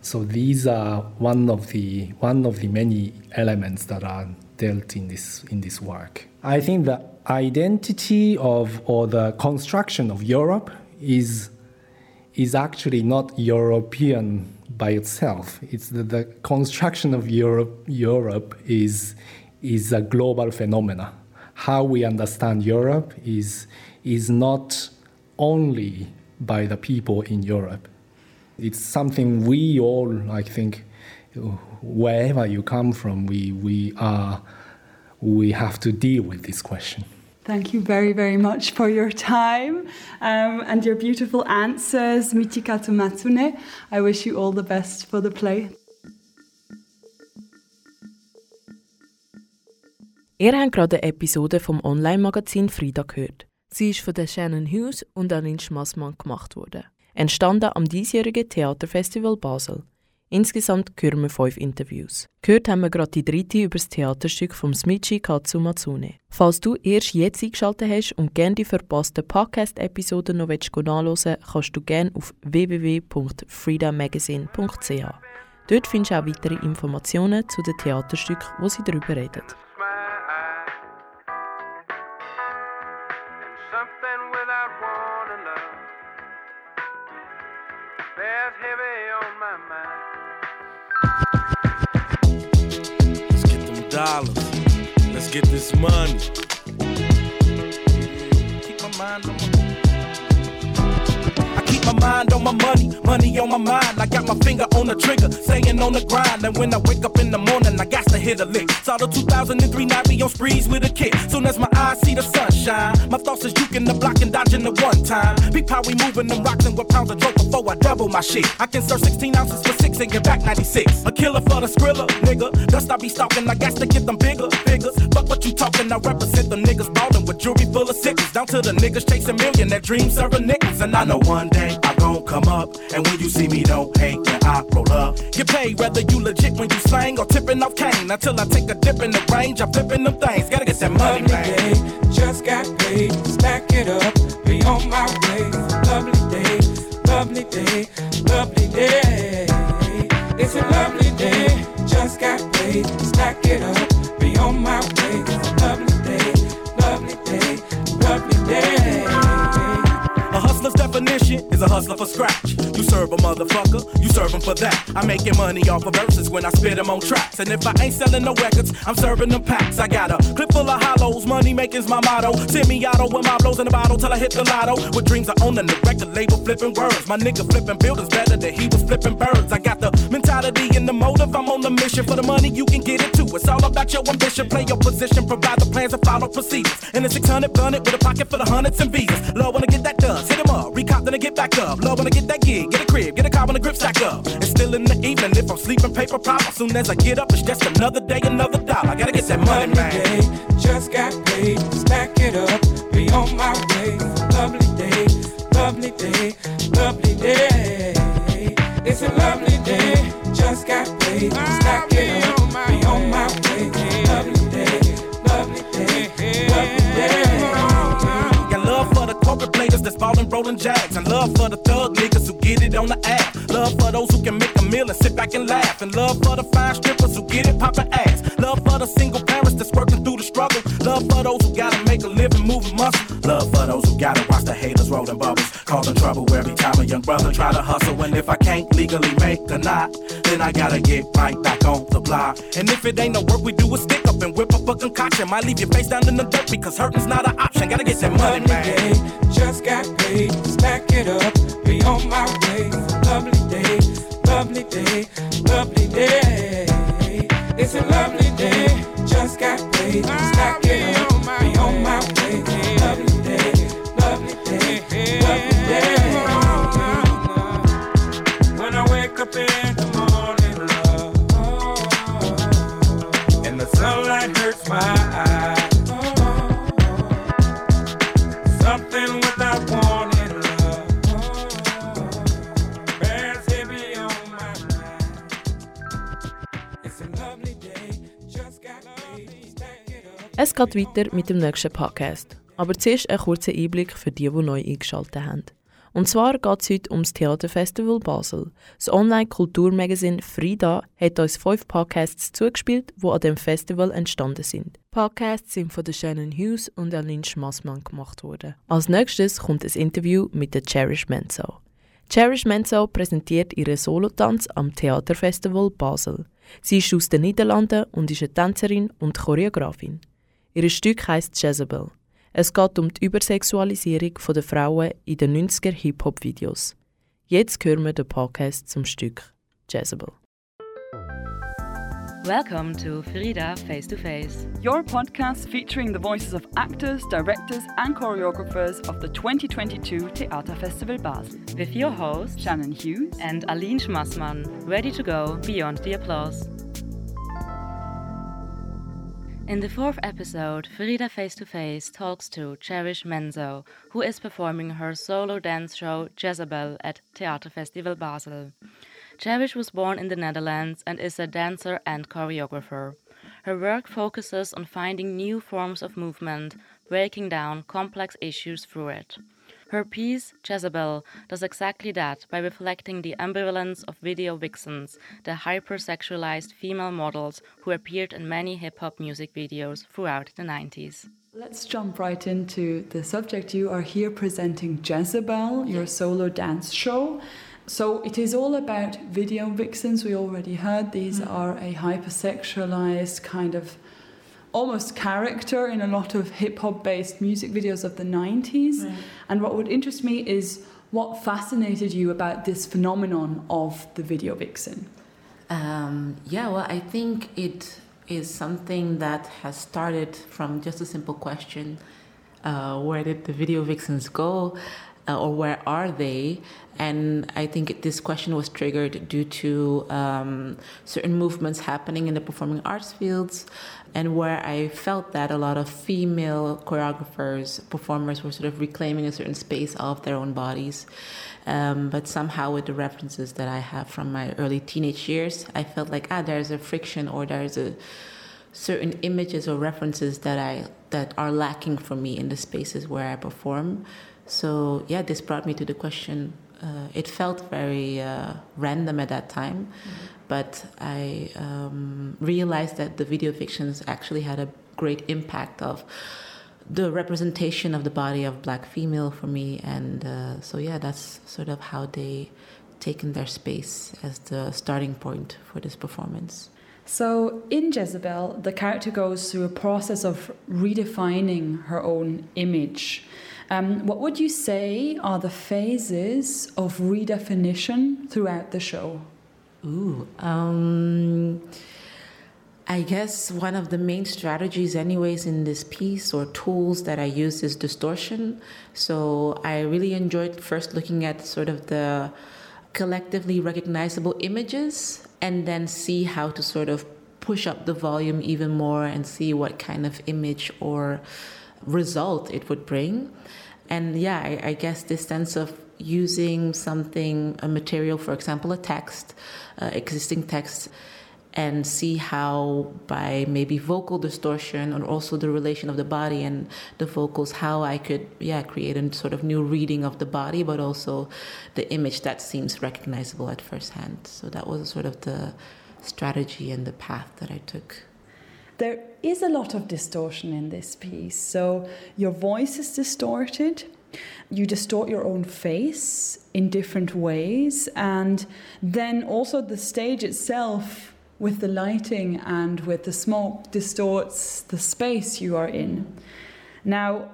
So these are one of the one of the many elements that are dealt in this in this work. I think the identity of or the construction of Europe is is actually not European by itself. It's the, the construction of Europe Europe is is a global phenomena. How we understand Europe is is not only by the people in Europe. It's something we all, I think, wherever you come from, we, we, are, we have to deal with this question. Thank you very, very much for your time um, and your beautiful answers, Michikazu Matsune. I wish you all the best for the play. Ihr habt gerade eine Episode vom Online-Magazin Frida gehört. Sie ist von Shannon Hughes und Aline Schmassmann gemacht worden. Entstanden am diesjährigen Theaterfestival Basel. Insgesamt hören wir fünf Interviews. Gehört haben wir gerade die dritte über das Theaterstück vom Smichi Katsumatsune. Falls du erst jetzt eingeschaltet hast und gerne die verpassten Podcast-Episoden noch nachhören willst, kannst du gerne auf www.freedomagazine.ch. Dort findest du auch weitere Informationen zu den Theaterstücken, wo sie darüber reden. Dollars. Let's get this money. Keep my mind on my my mind on my money, money on my mind. I got my finger on the trigger, staying on the grind. And when I wake up in the morning, I got to hit a lick. Saw the 2003 Navi on sprees with a kid. Soon as my eyes see the sunshine, my thoughts is juking the block and dodging the one time. Big power, we moving them rocks and what pounds of dope before I double my shit. I can serve 16 ounces for six and get back 96. A killer for the skrilla, nigga. Dust I be stalking, I got to get them bigger figures. Fuck what you talking, I represent the niggas ballin' with jewelry full of sickles. Down to the niggas chasing million, that dream serving nickels. And I know one day I gon' come up. And when you see me, don't hate when I roll up. Get paid whether you legit when you slang or tipping off cane. Until I take a dip in the range, I'm flipping them things. Gotta get that money, man. Day, just got paid, stack it up, be on my way. Lovely day, lovely day, lovely day. It's a lovely day, just got paid, stack it up, is a hustler for scratch. You serve a motherfucker, you serve him for that. I'm making money off of verses when I spit them on tracks. And if I ain't selling no records, I'm serving them packs. I got a clip full of hollows, money making's my motto. Semi auto with my blows in the bottle till I hit the lotto. With dreams of owning the record label, flipping words. My nigga flipping buildings better than he was flipping birds. I got the mentality and the motive, I'm on the mission for the money, you can get it too. It's all about your ambition, play your position, provide the plans and follow procedures. And the 600 gun it with a pocket full of hundreds and visas. Love I get that done, hit him up, recop, then I get back up. Love when I get that gig, get a crib, get a car when the grip stack up. And still in the evening, if I'm sleeping paper pop, as soon as I get up, it's just another day, another dollar. I gotta get that money, man. Day, just got paid, stack it up, be on my way. Lovely day, lovely day, lovely day. It's a lovely day, just got paid, stack that's ballin' rollin' jacks. And love for the thug niggas who get it on the app. Love for those who can make a meal and sit back and laugh. And love for the fine strippers who get it poppin' ass. Love for the single parents that's working through the struggle. Love for those who gotta make a living moving muscle. Love for those who gotta watch the haters rollin' bubbles. Causing trouble every time a young brother try to hustle. And if I can't legally make a knot, then I gotta get right back on the block. And if it ain't no work, we do a stick up and whip up a concoction. Might leave your face down in the dirt because hurting's not an option. Gotta get that money, man. Day, just got paid, stack it up, be on my way. Lovely day, lovely day, lovely day. It's a lovely day, just got paid, stack it Es geht weiter mit dem nächsten Podcast. Aber zuerst ein kurzer Einblick für die, die neu eingeschaltet haben. Und zwar geht es heute ums Theaterfestival Basel. Das Online-Kulturmagazin Frida hat uns fünf Podcasts zugespielt, die an dem Festival entstanden sind. Podcasts sind von Shannon Hughes und Aline Schmassmann gemacht worden. Als nächstes kommt ein Interview mit der Cherish Menzo. Cherish Menzo präsentiert ihre Solotanz am Theaterfestival Basel. Sie ist aus den Niederlanden und ist eine Tänzerin und Choreografin. Ihr Stück heißt Jezebel. Es geht um die Übersexualisierung der Frauen in den 90er Hip-Hop-Videos. Jetzt hören wir den Podcast zum Stück Jezebel. Welcome to Frida Face to Face, your podcast featuring the voices of actors, directors, and choreographers of the 2022 Theater Festival Basel. With your host, Shannon Hughes and Aline Schmassmann, ready to go beyond the applause. In the fourth episode, Frida Face to Face talks to Cherish Menzo, who is performing her solo dance show Jezebel at Theater Festival Basel. Cherish was born in the Netherlands and is a dancer and choreographer. Her work focuses on finding new forms of movement, breaking down complex issues through it. Her piece, Jezebel, does exactly that by reflecting the ambivalence of video vixens, the hypersexualized female models who appeared in many hip hop music videos throughout the 90s. Let's jump right into the subject. You are here presenting Jezebel, your solo dance show. So it is all about video vixens. We already heard these mm. are a hypersexualized kind of almost character in a lot of hip hop based music videos of the 90s. Right. And what would interest me is what fascinated you about this phenomenon of the video vixen? Um, yeah, well, I think it is something that has started from just a simple question uh, where did the video vixens go? Uh, or where are they? And I think this question was triggered due to um, certain movements happening in the performing arts fields, and where I felt that a lot of female choreographers, performers were sort of reclaiming a certain space of their own bodies. Um, but somehow, with the references that I have from my early teenage years, I felt like ah, there's a friction or there's a certain images or references that I that are lacking for me in the spaces where I perform. So yeah, this brought me to the question uh, it felt very uh, random at that time, mm-hmm. But I um, realized that the video vixens actually had a great impact of the representation of the body of black female for me, and uh, so yeah, that's sort of how they taken their space as the starting point for this performance. So, in Jezebel, the character goes through a process of redefining her own image. Um, what would you say are the phases of redefinition throughout the show? Ooh, um, I guess one of the main strategies, anyways, in this piece or tools that I use is distortion. So I really enjoyed first looking at sort of the collectively recognizable images and then see how to sort of push up the volume even more and see what kind of image or result it would bring. And yeah, I, I guess this sense of using something, a material, for example, a text, uh, existing text, and see how by maybe vocal distortion or also the relation of the body and the vocals, how I could, yeah, create a sort of new reading of the body, but also the image that seems recognizable at first hand. So that was sort of the strategy and the path that I took. There is a lot of distortion in this piece. So your voice is distorted. You distort your own face in different ways. And then also the stage itself, with the lighting and with the smoke, distorts the space you are in. Now,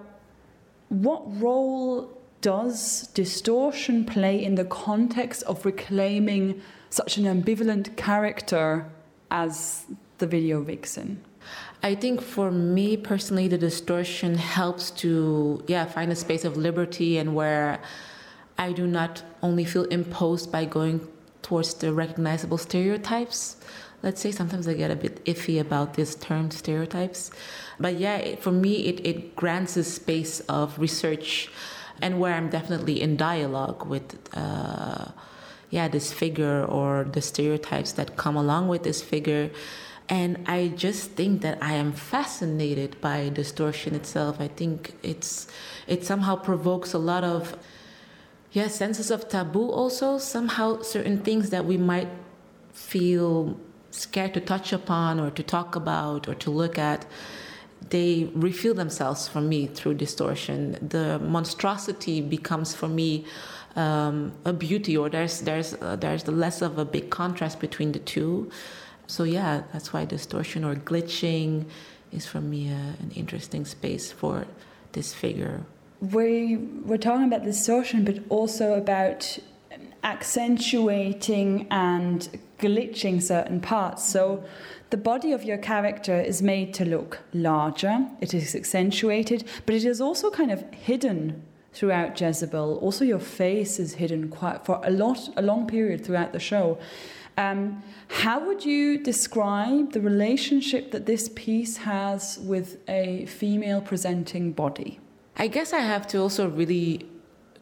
what role does distortion play in the context of reclaiming such an ambivalent character as the video vixen? I think for me personally, the distortion helps to yeah find a space of liberty and where I do not only feel imposed by going towards the recognizable stereotypes. Let's say sometimes I get a bit iffy about this term stereotypes, but yeah, it, for me it it grants a space of research and where I'm definitely in dialogue with. Uh, yeah, this figure or the stereotypes that come along with this figure and I just think that I am fascinated by distortion itself. I think it's it somehow provokes a lot of yeah senses of taboo. Also, somehow certain things that we might feel scared to touch upon or to talk about or to look at they reveal themselves for me through distortion. The monstrosity becomes for me um, a beauty, or there's there's uh, there's less of a big contrast between the two. So yeah, that's why distortion or glitching is for me a, an interesting space for this figure. We we're talking about distortion, but also about accentuating and glitching certain parts. So the body of your character is made to look larger, it is accentuated, but it is also kind of hidden throughout Jezebel. Also, your face is hidden quite for a lot, a long period throughout the show. Um, how would you describe the relationship that this piece has with a female presenting body? I guess I have to also really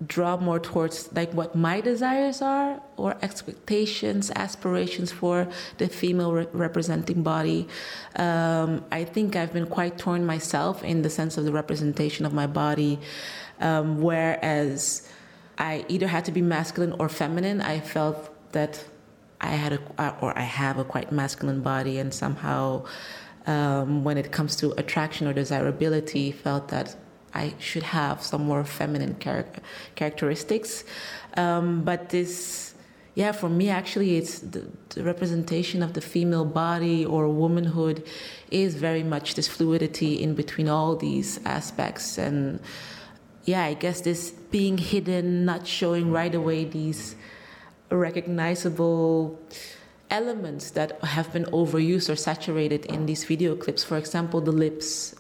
draw more towards like what my desires are or expectations aspirations for the female re- representing body um, i think i've been quite torn myself in the sense of the representation of my body um, whereas i either had to be masculine or feminine i felt that i had a or i have a quite masculine body and somehow um, when it comes to attraction or desirability felt that I should have some more feminine char- characteristics. Um, but this, yeah, for me, actually, it's the, the, representation of the female body or womanhood is very much this fluidity in between all these aspects. And yeah, I guess this being hidden, not showing right away these recognizable elements that have been overused or saturated in these video clips. For example, the lips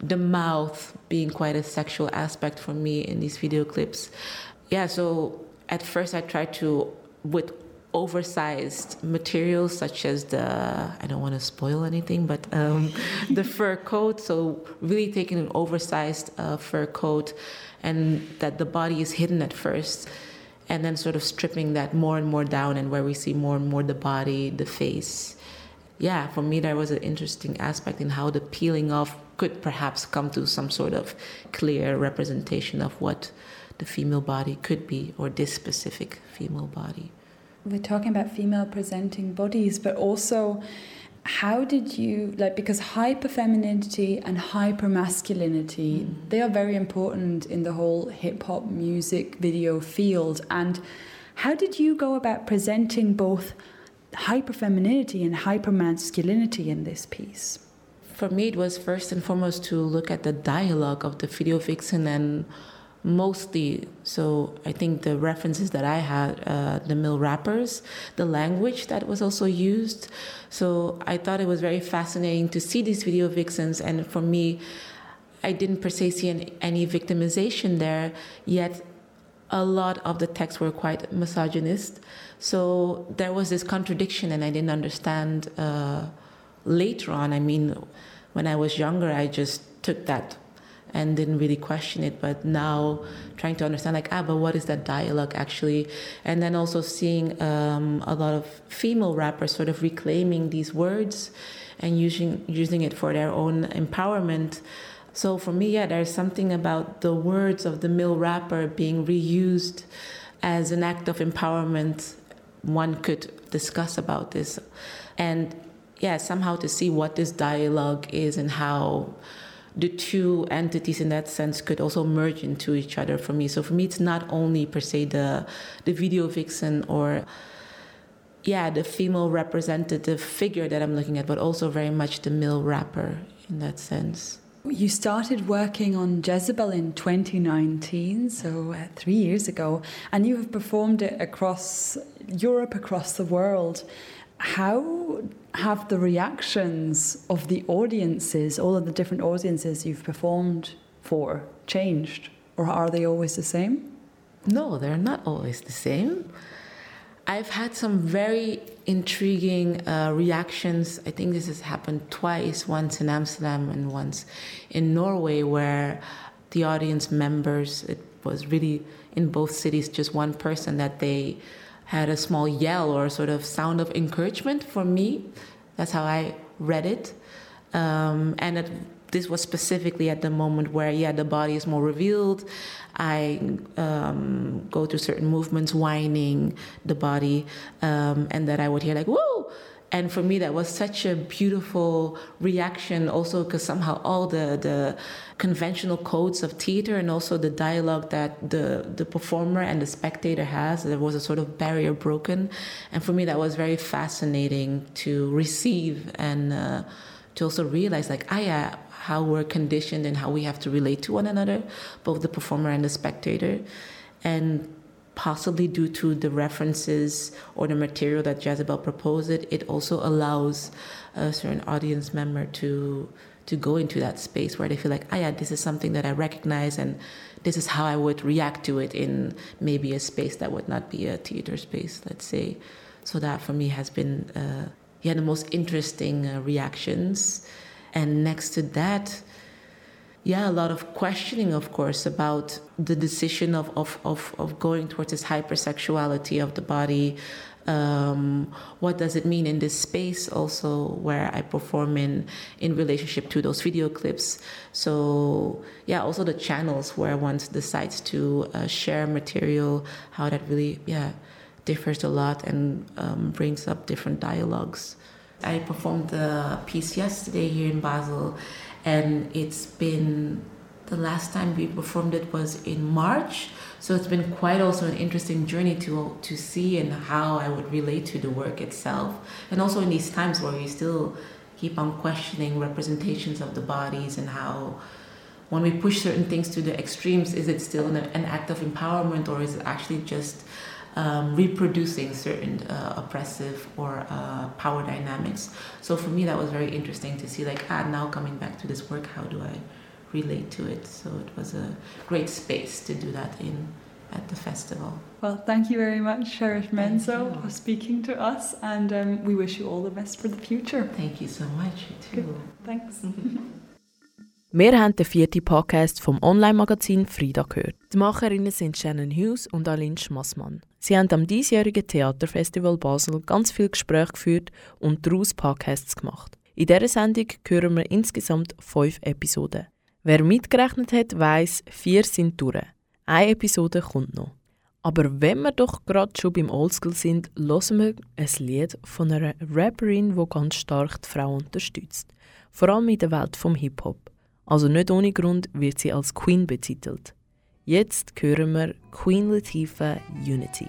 the mouth being quite a sexual aspect for me in these video clips. Yeah, so at first I tried to, with oversized materials such as the I don't want to spoil anything, but um, *laughs* the fur coat. So really taking an oversized uh, fur coat, and that the body is hidden at first, and then sort of stripping that more and more down, and where we see more and more the body, the face. Yeah, for me there was an interesting aspect in how the peeling off could perhaps come to some sort of clear representation of what the female body could be or this specific female body. We're talking about female presenting bodies, but also how did you like because hyper femininity and hypermasculinity mm. they are very important in the whole hip hop music video field and how did you go about presenting both hyper femininity and hyper masculinity in this piece for me, it was first and foremost to look at the dialogue of the video vixen and mostly so i think the references that i had uh, the mill rappers the language that was also used. So i thought it was very fascinating to see these video vixens and for me i didn't per se see any, any victimization there yet a lot of the texts were quite misogynist. So there was this contradiction and i didn't understand uh, later on, I mean, when I was younger, I just took that and didn't really question it. But now, trying to understand, like, ah, but what is that dialogue actually? And then also seeing um, a lot of female rappers sort of reclaiming these words and using using it for their own empowerment. So for me, yeah, there's something about the words of the mill rapper being reused as an act of empowerment. One could discuss about this, and yeah, somehow to see what this dialogue is and how the two entities in that sense could also merge into each other for me. So for me, it's not only per se the the video vixen or yeah the female representative figure that I'm looking at, but also very much the male rapper in that sense. You started working on Jezebel in 2019, so uh, three years ago, and you have performed it across Europe, across the world. How have the reactions of the audiences, all of the different audiences you've performed for, changed? Or are they always the same? No, they're not always the same. I've had some very intriguing uh, reactions. I think this has happened twice once in Amsterdam and once in Norway, where the audience members, it was really in both cities, just one person that they had a small yell or sort of sound of encouragement for me. That's how I read it. Um, and it, this was specifically at the moment where, yeah, the body is more revealed. I um, go through certain movements, whining the body, um, and that I would hear like, whoa! And for me, that was such a beautiful reaction, also because somehow all the, the conventional codes of theater and also the dialogue that the, the performer and the spectator has, there was a sort of barrier broken. And for me, that was very fascinating to receive and uh, to also realize, like, ah, yeah, how we're conditioned and how we have to relate to one another, both the performer and the spectator. And possibly due to the references or the material that Jezebel proposed, it, it also allows a certain audience member to to go into that space where they feel like, ah, yeah, this is something that I recognize, and this is how I would react to it in maybe a space that would not be a theater space, let's say. So that for me has been, uh, yeah, the most interesting uh, reactions. And next to that, yeah, a lot of questioning, of course, about the decision of, of, of, of going towards this hypersexuality of the body. Um, what does it mean in this space also where I perform in in relationship to those video clips? So yeah, also the channels where one decides to uh, share material, how that really yeah differs a lot and um, brings up different dialogues. I performed the piece yesterday here in Basel and it's been the last time we performed it was in March. So it's been quite also an interesting journey to to see and how I would relate to the work itself, and also in these times where we still keep on questioning representations of the bodies and how when we push certain things to the extremes, is it still an, an act of empowerment or is it actually just um, reproducing certain uh, oppressive or uh, power dynamics. So for me, that was very interesting to see, like, ah, now coming back to this work, how do I relate to it? So it was a great space to do that in at the festival. Well, thank you very much, Cherish Menzo, for speaking to us, and um, we wish you all the best for the future. Thank you so much. You too. Good. Thanks. *laughs* Wir haben den vierten Podcast vom Online-Magazin Frida gehört. Die Macherinnen sind Shannon Hughes und Aline Schmassmann. Sie haben am diesjährigen Theaterfestival Basel ganz viel Gespräche geführt und daraus Podcasts gemacht. In dieser Sendung hören wir insgesamt fünf Episoden. Wer mitgerechnet hat, weiss, vier sind durch. Eine Episode kommt noch. Aber wenn wir doch gerade schon beim Oldschool sind, hören wir ein Lied von einer Rapperin, die ganz stark die Frau unterstützt. Vor allem in der Welt vom Hip-Hop. Also nicht ohne Grund wird sie als Queen betitelt. Jetzt hören wir Queen Latifah Unity.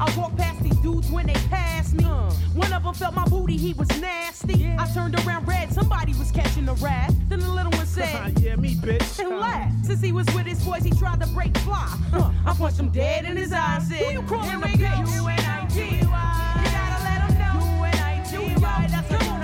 I walk past these dudes when they pass me. Uh. One of them felt my booty, he was nasty. Yeah. I turned around red, somebody was catching a rat. Then the little one said, *laughs* Yeah, me, bitch. And laughed. Since he was with his boys, he tried to break fly. Uh. *laughs* I punched him dead in his eyes. Said, Who you calling a bitch? U-N-I-T-Y. You gotta let him know. U-N-I-T-Y. That's a Here we go.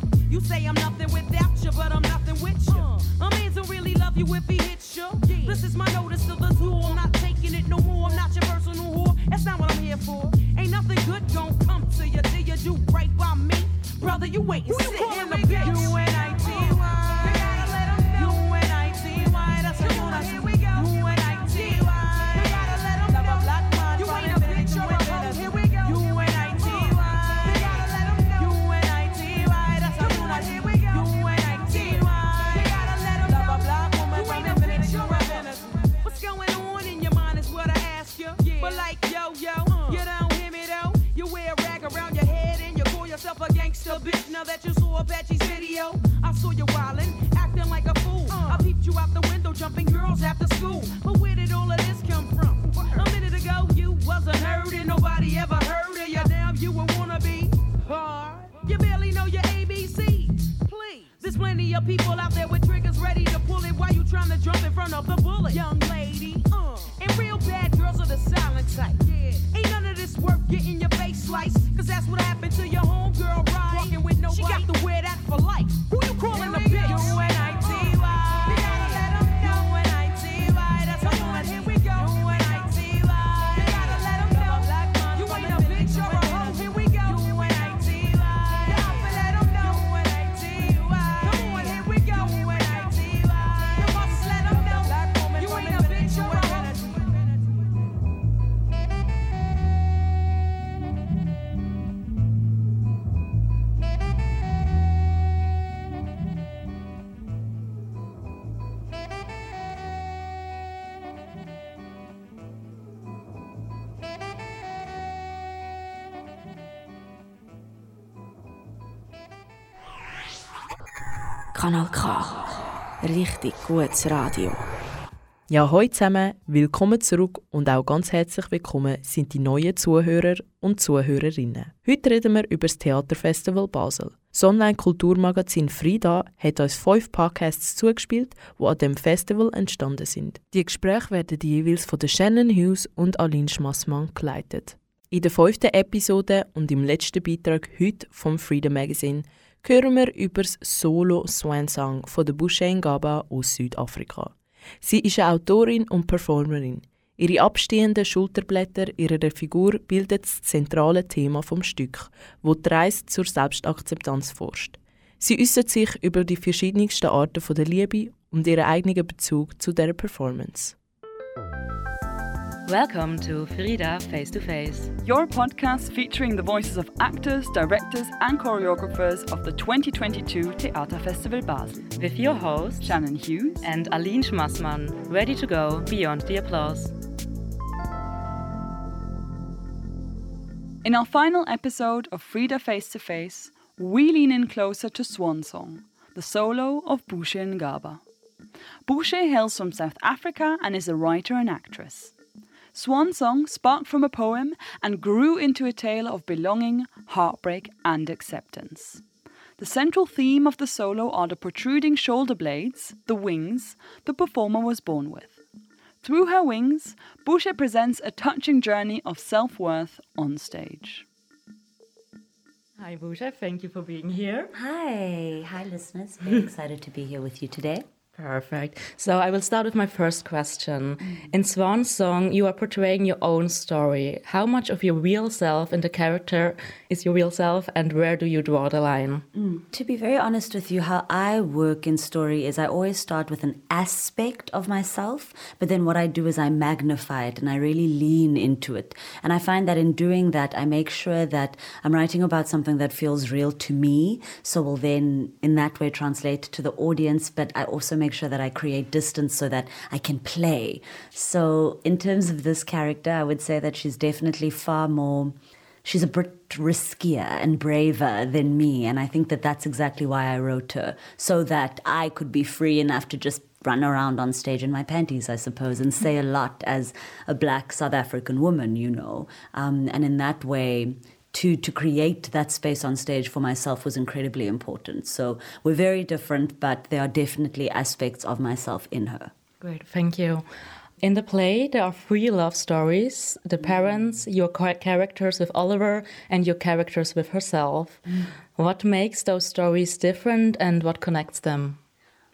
You say I'm nothing without you, but I'm nothing with you. A man don't really love you if he hits you. This is my notice to the zoo. I'm not taking it no more. I'm not your personal whore. That's not what I'm here for. Ain't nothing good gon' come to you. till you do right by me? Brother, you wait and sit in the bitch. You out the window, jumping girls after school. But where did all of this come from? A minute ago, you wasn't heard, and nobody ever heard of you. Now you a wannabe. Hard. You barely know your ABC. Please. There's plenty of people out there with triggers ready to pull it while you trying to jump in front of the bullet. Young lady, Richtig gutes Radio. Ja, hallo zusammen, willkommen zurück und auch ganz herzlich willkommen sind die neuen Zuhörer und Zuhörerinnen. Heute reden wir über das Theaterfestival Basel. Das Online-Kulturmagazin Frida hat uns fünf Podcasts zugespielt, die an dem Festival entstanden sind. Die Gespräche werden jeweils von Shannon Hughes und Aline Schmassmann geleitet. In der fünften Episode und im letzten Beitrag heute vom Freedom Magazine hören wir über das Solo Swan Song von der Bushe Ngaba aus Südafrika. Sie ist eine Autorin und Performerin. Ihre abstehenden Schulterblätter ihrer Figur bilden das zentrale Thema vom Stück, wo die Reise zur Selbstakzeptanz forscht. Sie äußert sich über die verschiedensten Arten der Liebe und ihren eigenen Bezug zu der Performance. Welcome to Frida Face to Face, your podcast featuring the voices of actors, directors, and choreographers of the 2022 Theater Festival Basel. With your host, Shannon Hughes and Aline Schmassmann, ready to go beyond the applause. In our final episode of Frida Face to Face, we lean in closer to Swan Song, the solo of Buhle Ngaba. Buhle hails from South Africa and is a writer and actress. Swan Song sparked from a poem and grew into a tale of belonging, heartbreak, and acceptance. The central theme of the solo are the protruding shoulder blades, the wings, the performer was born with. Through her wings, Buhle presents a touching journey of self worth on stage. Hi, Buhle. Thank you for being here. Hi. Hi, listeners. Very *laughs* excited to be here with you today. Perfect. So I will start with my first question. In Swan Song, you are portraying your own story. How much of your real self in the character is your real self, and where do you draw the line? Mm. To be very honest with you, how I work in story is I always start with an aspect of myself, but then what I do is I magnify it and I really lean into it. And I find that in doing that, I make sure that I'm writing about something that feels real to me, so will then in that way translate to the audience, but I also make sure that I create distance so that I can play. So, in terms of this character, I would say that she's definitely far more. She's a bit riskier and braver than me. And I think that that's exactly why I wrote her, so that I could be free enough to just run around on stage in my panties, I suppose, and say a lot as a black South African woman, you know. Um, and in that way, to to create that space on stage for myself was incredibly important. So we're very different, but there are definitely aspects of myself in her. Great, thank you. In the play, there are three love stories the parents, your characters with Oliver, and your characters with herself. Mm. What makes those stories different and what connects them?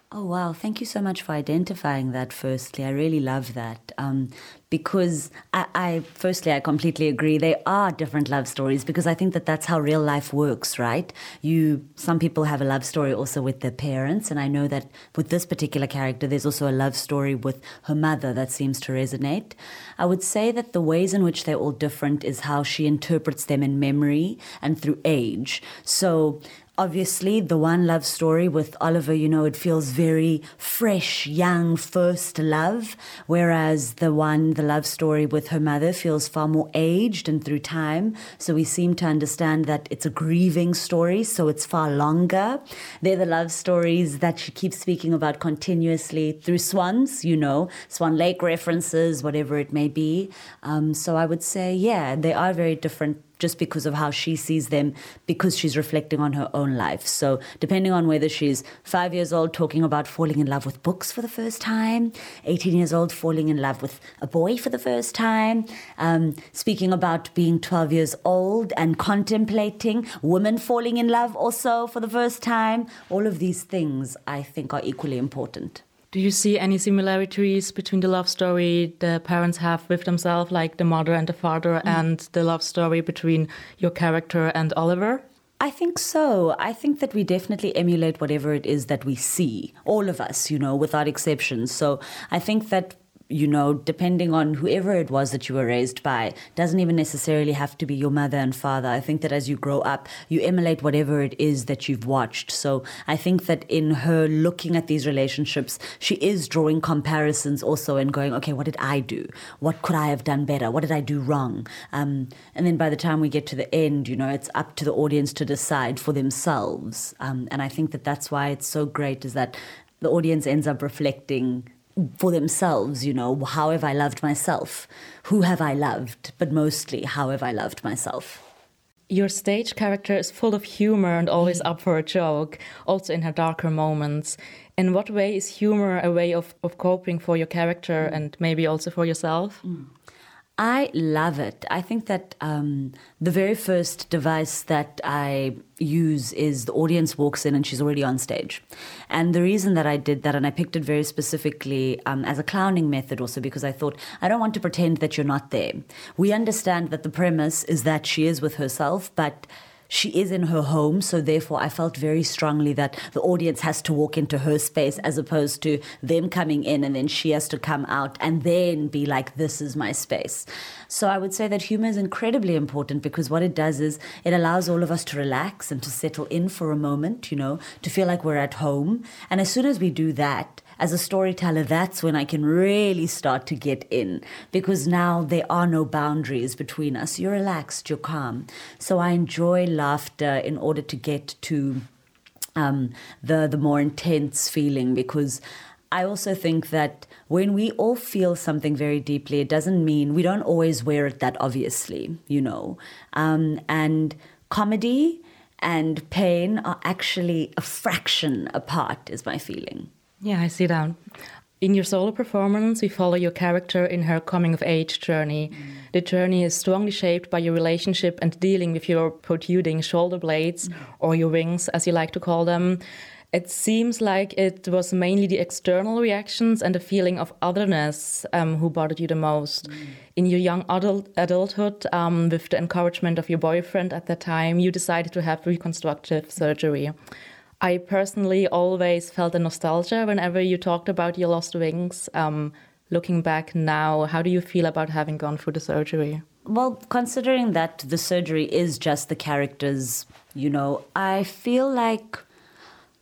Oh, wow. Thank you so much for identifying that, firstly. I really love that. Um, because I, I, firstly, I completely agree. They are different love stories because I think that that's how real life works, right? You, some people have a love story also with their parents. And I know that with this particular character, there's also a love story with her mother that seems to resonate. I would say that the ways in which they're all different is how she interprets them in memory and through age. So obviously the one love story with Oliver, you know, it feels very fresh, young, first love, whereas the one, the love story with her mother feels far more aged and through time. So we seem to understand that it's a grieving story, so it's far longer. They're the love stories that she keeps speaking about continuously through swans, you know, Swan Lake references, whatever it may be. Um, so I would say, yeah, they are very different just because of how she sees them, because she's reflecting on her own life. So, depending on whether she's five years old talking about falling in love with books for the first time, 18 years old falling in love with a boy for the first time, um, speaking about being 12 years old and contemplating women falling in love also for the first time, all of these things I think are equally important. Do you see any similarities between the love story the parents have with themselves, like the mother and the father, mm. and the love story between your character and Oliver? I think so. I think that we definitely emulate whatever it is that we see, all of us, you know, without exception. So I think that you know, depending on whoever it was that you were raised by, doesn't even necessarily have to be your mother and father. I think that as you grow up, you emulate whatever it is that you've watched. So I think that in her looking at these relationships, she is drawing comparisons also and going, okay, what did I do? What could I have done better? What did I do wrong? Um, and then by the time we get to the end, you know, it's up to the audience to decide for themselves. Um, and I think that that's why it's so great is that the audience ends up reflecting for themselves, you know, how have I loved myself? Who have I loved? But mostly, how have I loved myself? Your stage character is full of humor and always up for a joke, also in her darker moments. In what way is humor a way of, of coping for your character and maybe also for yourself? Mm. I love it. I think that um, the very first device that I use is the audience walks in and she's already on stage. And the reason that I did that, and I picked it very specifically um, as a clowning method also because I thought, I don't want to pretend that you're not there. We understand that the premise is that she is with herself, but she is in her home, so therefore I felt very strongly that the audience has to walk into her space as opposed to them coming in and then she has to come out and then be like, this is my space. So I would say that humor is incredibly important because what it does is it allows all of us to relax and to settle in for a moment, you know, to feel like we're at home. And as soon as we do that, as a storyteller, that's when I can really start to get in because now there are no boundaries between us. You're relaxed, you're calm. So I enjoy laughter in order to get to um, the the more intense feeling because I also think that when we all feel something very deeply, it doesn't mean we don't always wear it that obviously, you know. Um, and comedy and pain are actually a fraction apart, is my feeling. Yeah, I see that. In your solo performance, we follow your character in her coming of age journey. Mm. The journey is strongly shaped by your relationship and dealing with your protruding shoulder blades, mm. or your wings, as you like to call them. It seems like it was mainly the external reactions and the feeling of otherness um, who bothered you the most. Mm. In your young adult, adulthood, um, with the encouragement of your boyfriend at that time, you decided to have reconstructive surgery. I personally always felt a nostalgia whenever you talked about your lost wings. Um, looking back now, how do you feel about having gone through the surgery? Well, considering that the surgery is just the characters, you know, I feel like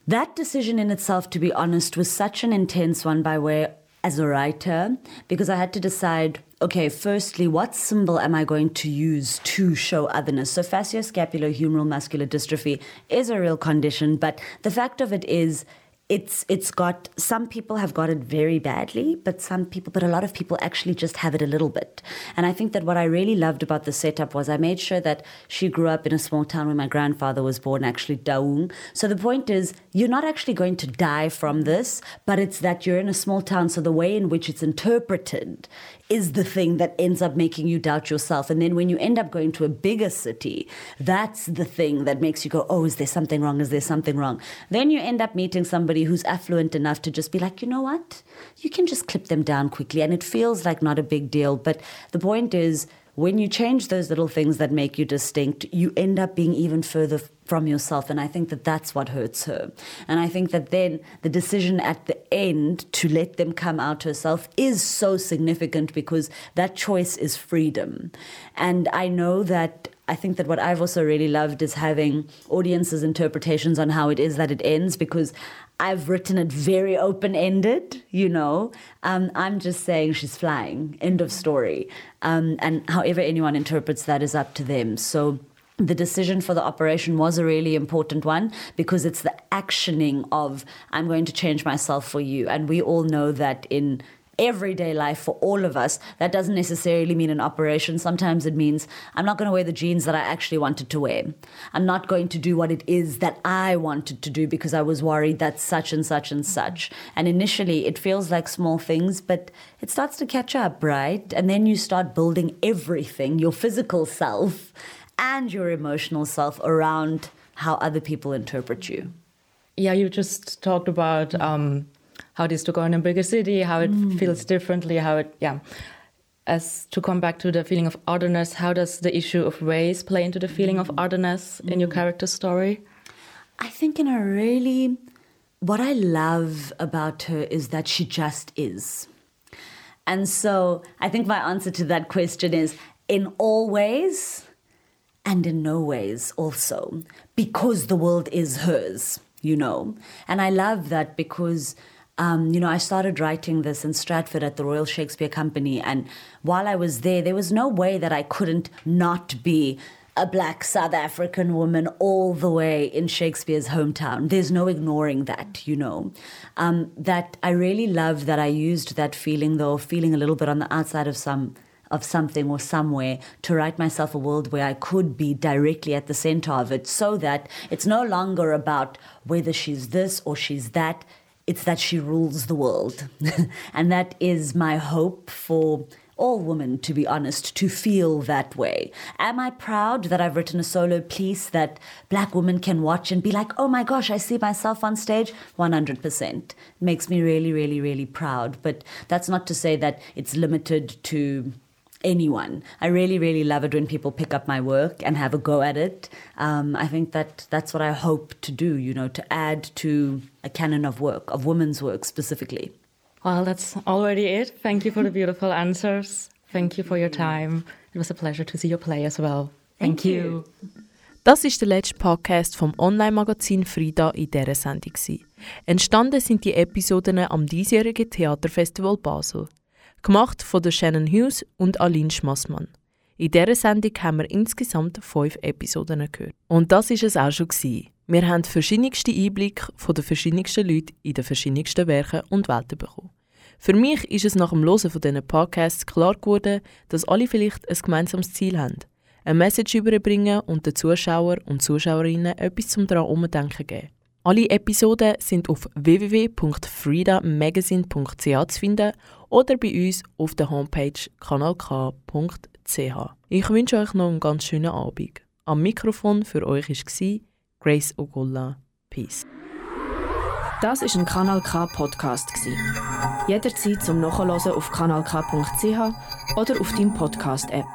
that decision in itself, to be honest, was such an intense one by way as a writer because I had to decide okay, firstly, what symbol am I going to use to show otherness? So, facioscapulohumeral muscular dystrophy is a real condition, but the fact of it is, it's it's got some people have got it very badly but some people but a lot of people actually just have it a little bit. And i think that what i really loved about the setup was i made sure that she grew up in a small town where my grandfather was born actually daung. So the point is you're not actually going to die from this but it's that you're in a small town so the way in which it's interpreted is the thing that ends up making you doubt yourself. And then when you end up going to a bigger city, that's the thing that makes you go, oh, is there something wrong? Is there something wrong? Then you end up meeting somebody who's affluent enough to just be like, you know what? You can just clip them down quickly. And it feels like not a big deal. But the point is, when you change those little things that make you distinct, you end up being even further from yourself. And I think that that's what hurts her. And I think that then the decision at the end to let them come out herself is so significant because that choice is freedom. And I know that I think that what I've also really loved is having audiences' interpretations on how it is that it ends because I've written it very open ended, you know. Um, I'm just saying she's flying, end of story. Um, and however anyone interprets that is up to them. So the decision for the operation was a really important one because it's the actioning of I'm going to change myself for you. And we all know that in everyday life for all of us, that doesn't necessarily mean an operation. Sometimes it means I'm not going to wear the jeans that I actually wanted to wear. I'm not going to do what it is that I wanted to do because I was worried that such and such and such. And initially, it feels like small things, but it starts to catch up, right? And then you start building everything, your physical self and your emotional self around how other people interpret you. Yeah, you just talked about um, how it is to go in a bigger city, how it mm. feels differently, how it, yeah. As to come back to the feeling of otherness, how does the issue of race play into the feeling of otherness mm. in your mm. character story? I think in a really, what I love about her is that she just is. And so I think my answer to that question is in all ways and in no ways also, because the world is hers, you know. And I love that because um, you know, I started writing this in Stratford at the Royal Shakespeare Company. And while I was there, there was no way that I couldn't not be a black South African woman all the way in Shakespeare's hometown. There's no ignoring that, you know. Um, that I really love that I used that feeling, though, feeling a little bit on the outside of some of something or somewhere to write myself a world where I could be directly at the center of it so that it's no longer about whether she's this or she's that it's that she rules the world. *laughs* and that is my hope for all women, to be honest, to feel that way. Am I proud that I've written a solo piece that black women can watch and be like, oh my gosh, I see myself on stage? 100%. It makes me really, really, really proud. But that's not to say that it's limited to anyone. I really, really love it when people pick up my work and have a go at it. Um, I think that that's what I hope to do, you know, to add to a canon of work, of women's work specifically. Well, that's already it. Thank you for the beautiful answers. Thank you for your time. It was a pleasure to see your play as well. Thank, Thank you. you. Das ist der letzte Podcast vom Online-Magazin Frida in dieser Sendung. Entstanden sind die Episoden am diesjährigen Theaterfestival Basel. Gemacht von der Shannon Hughes und Aline Schmassmann. In dieser Sendung haben wir insgesamt fünf Episoden gehört. Und das ist es auch schon. Gewesen. Wir haben verschiedenste Einblicke von den verschiedensten Leuten in den verschiedensten Werken und Welten bekommen. Für mich ist es nach dem Hören von diesen Podcasts klar geworden, dass alle vielleicht ein gemeinsames Ziel haben. Eine Message überbringen und den Zuschauer und Zuschauerinnen etwas zum daran umdenken geben. Alle Episoden sind auf www.freedomagazine.ch zu finden oder bei uns auf der Homepage kanalk.ch. Ich wünsche euch noch einen ganz schönen Abend. Am Mikrofon für euch war Grace Ogolla. Peace. Das ist ein Kanal K Podcast Jederzeit zum Nachhören auf kanalk.ch oder auf deinem Podcast App.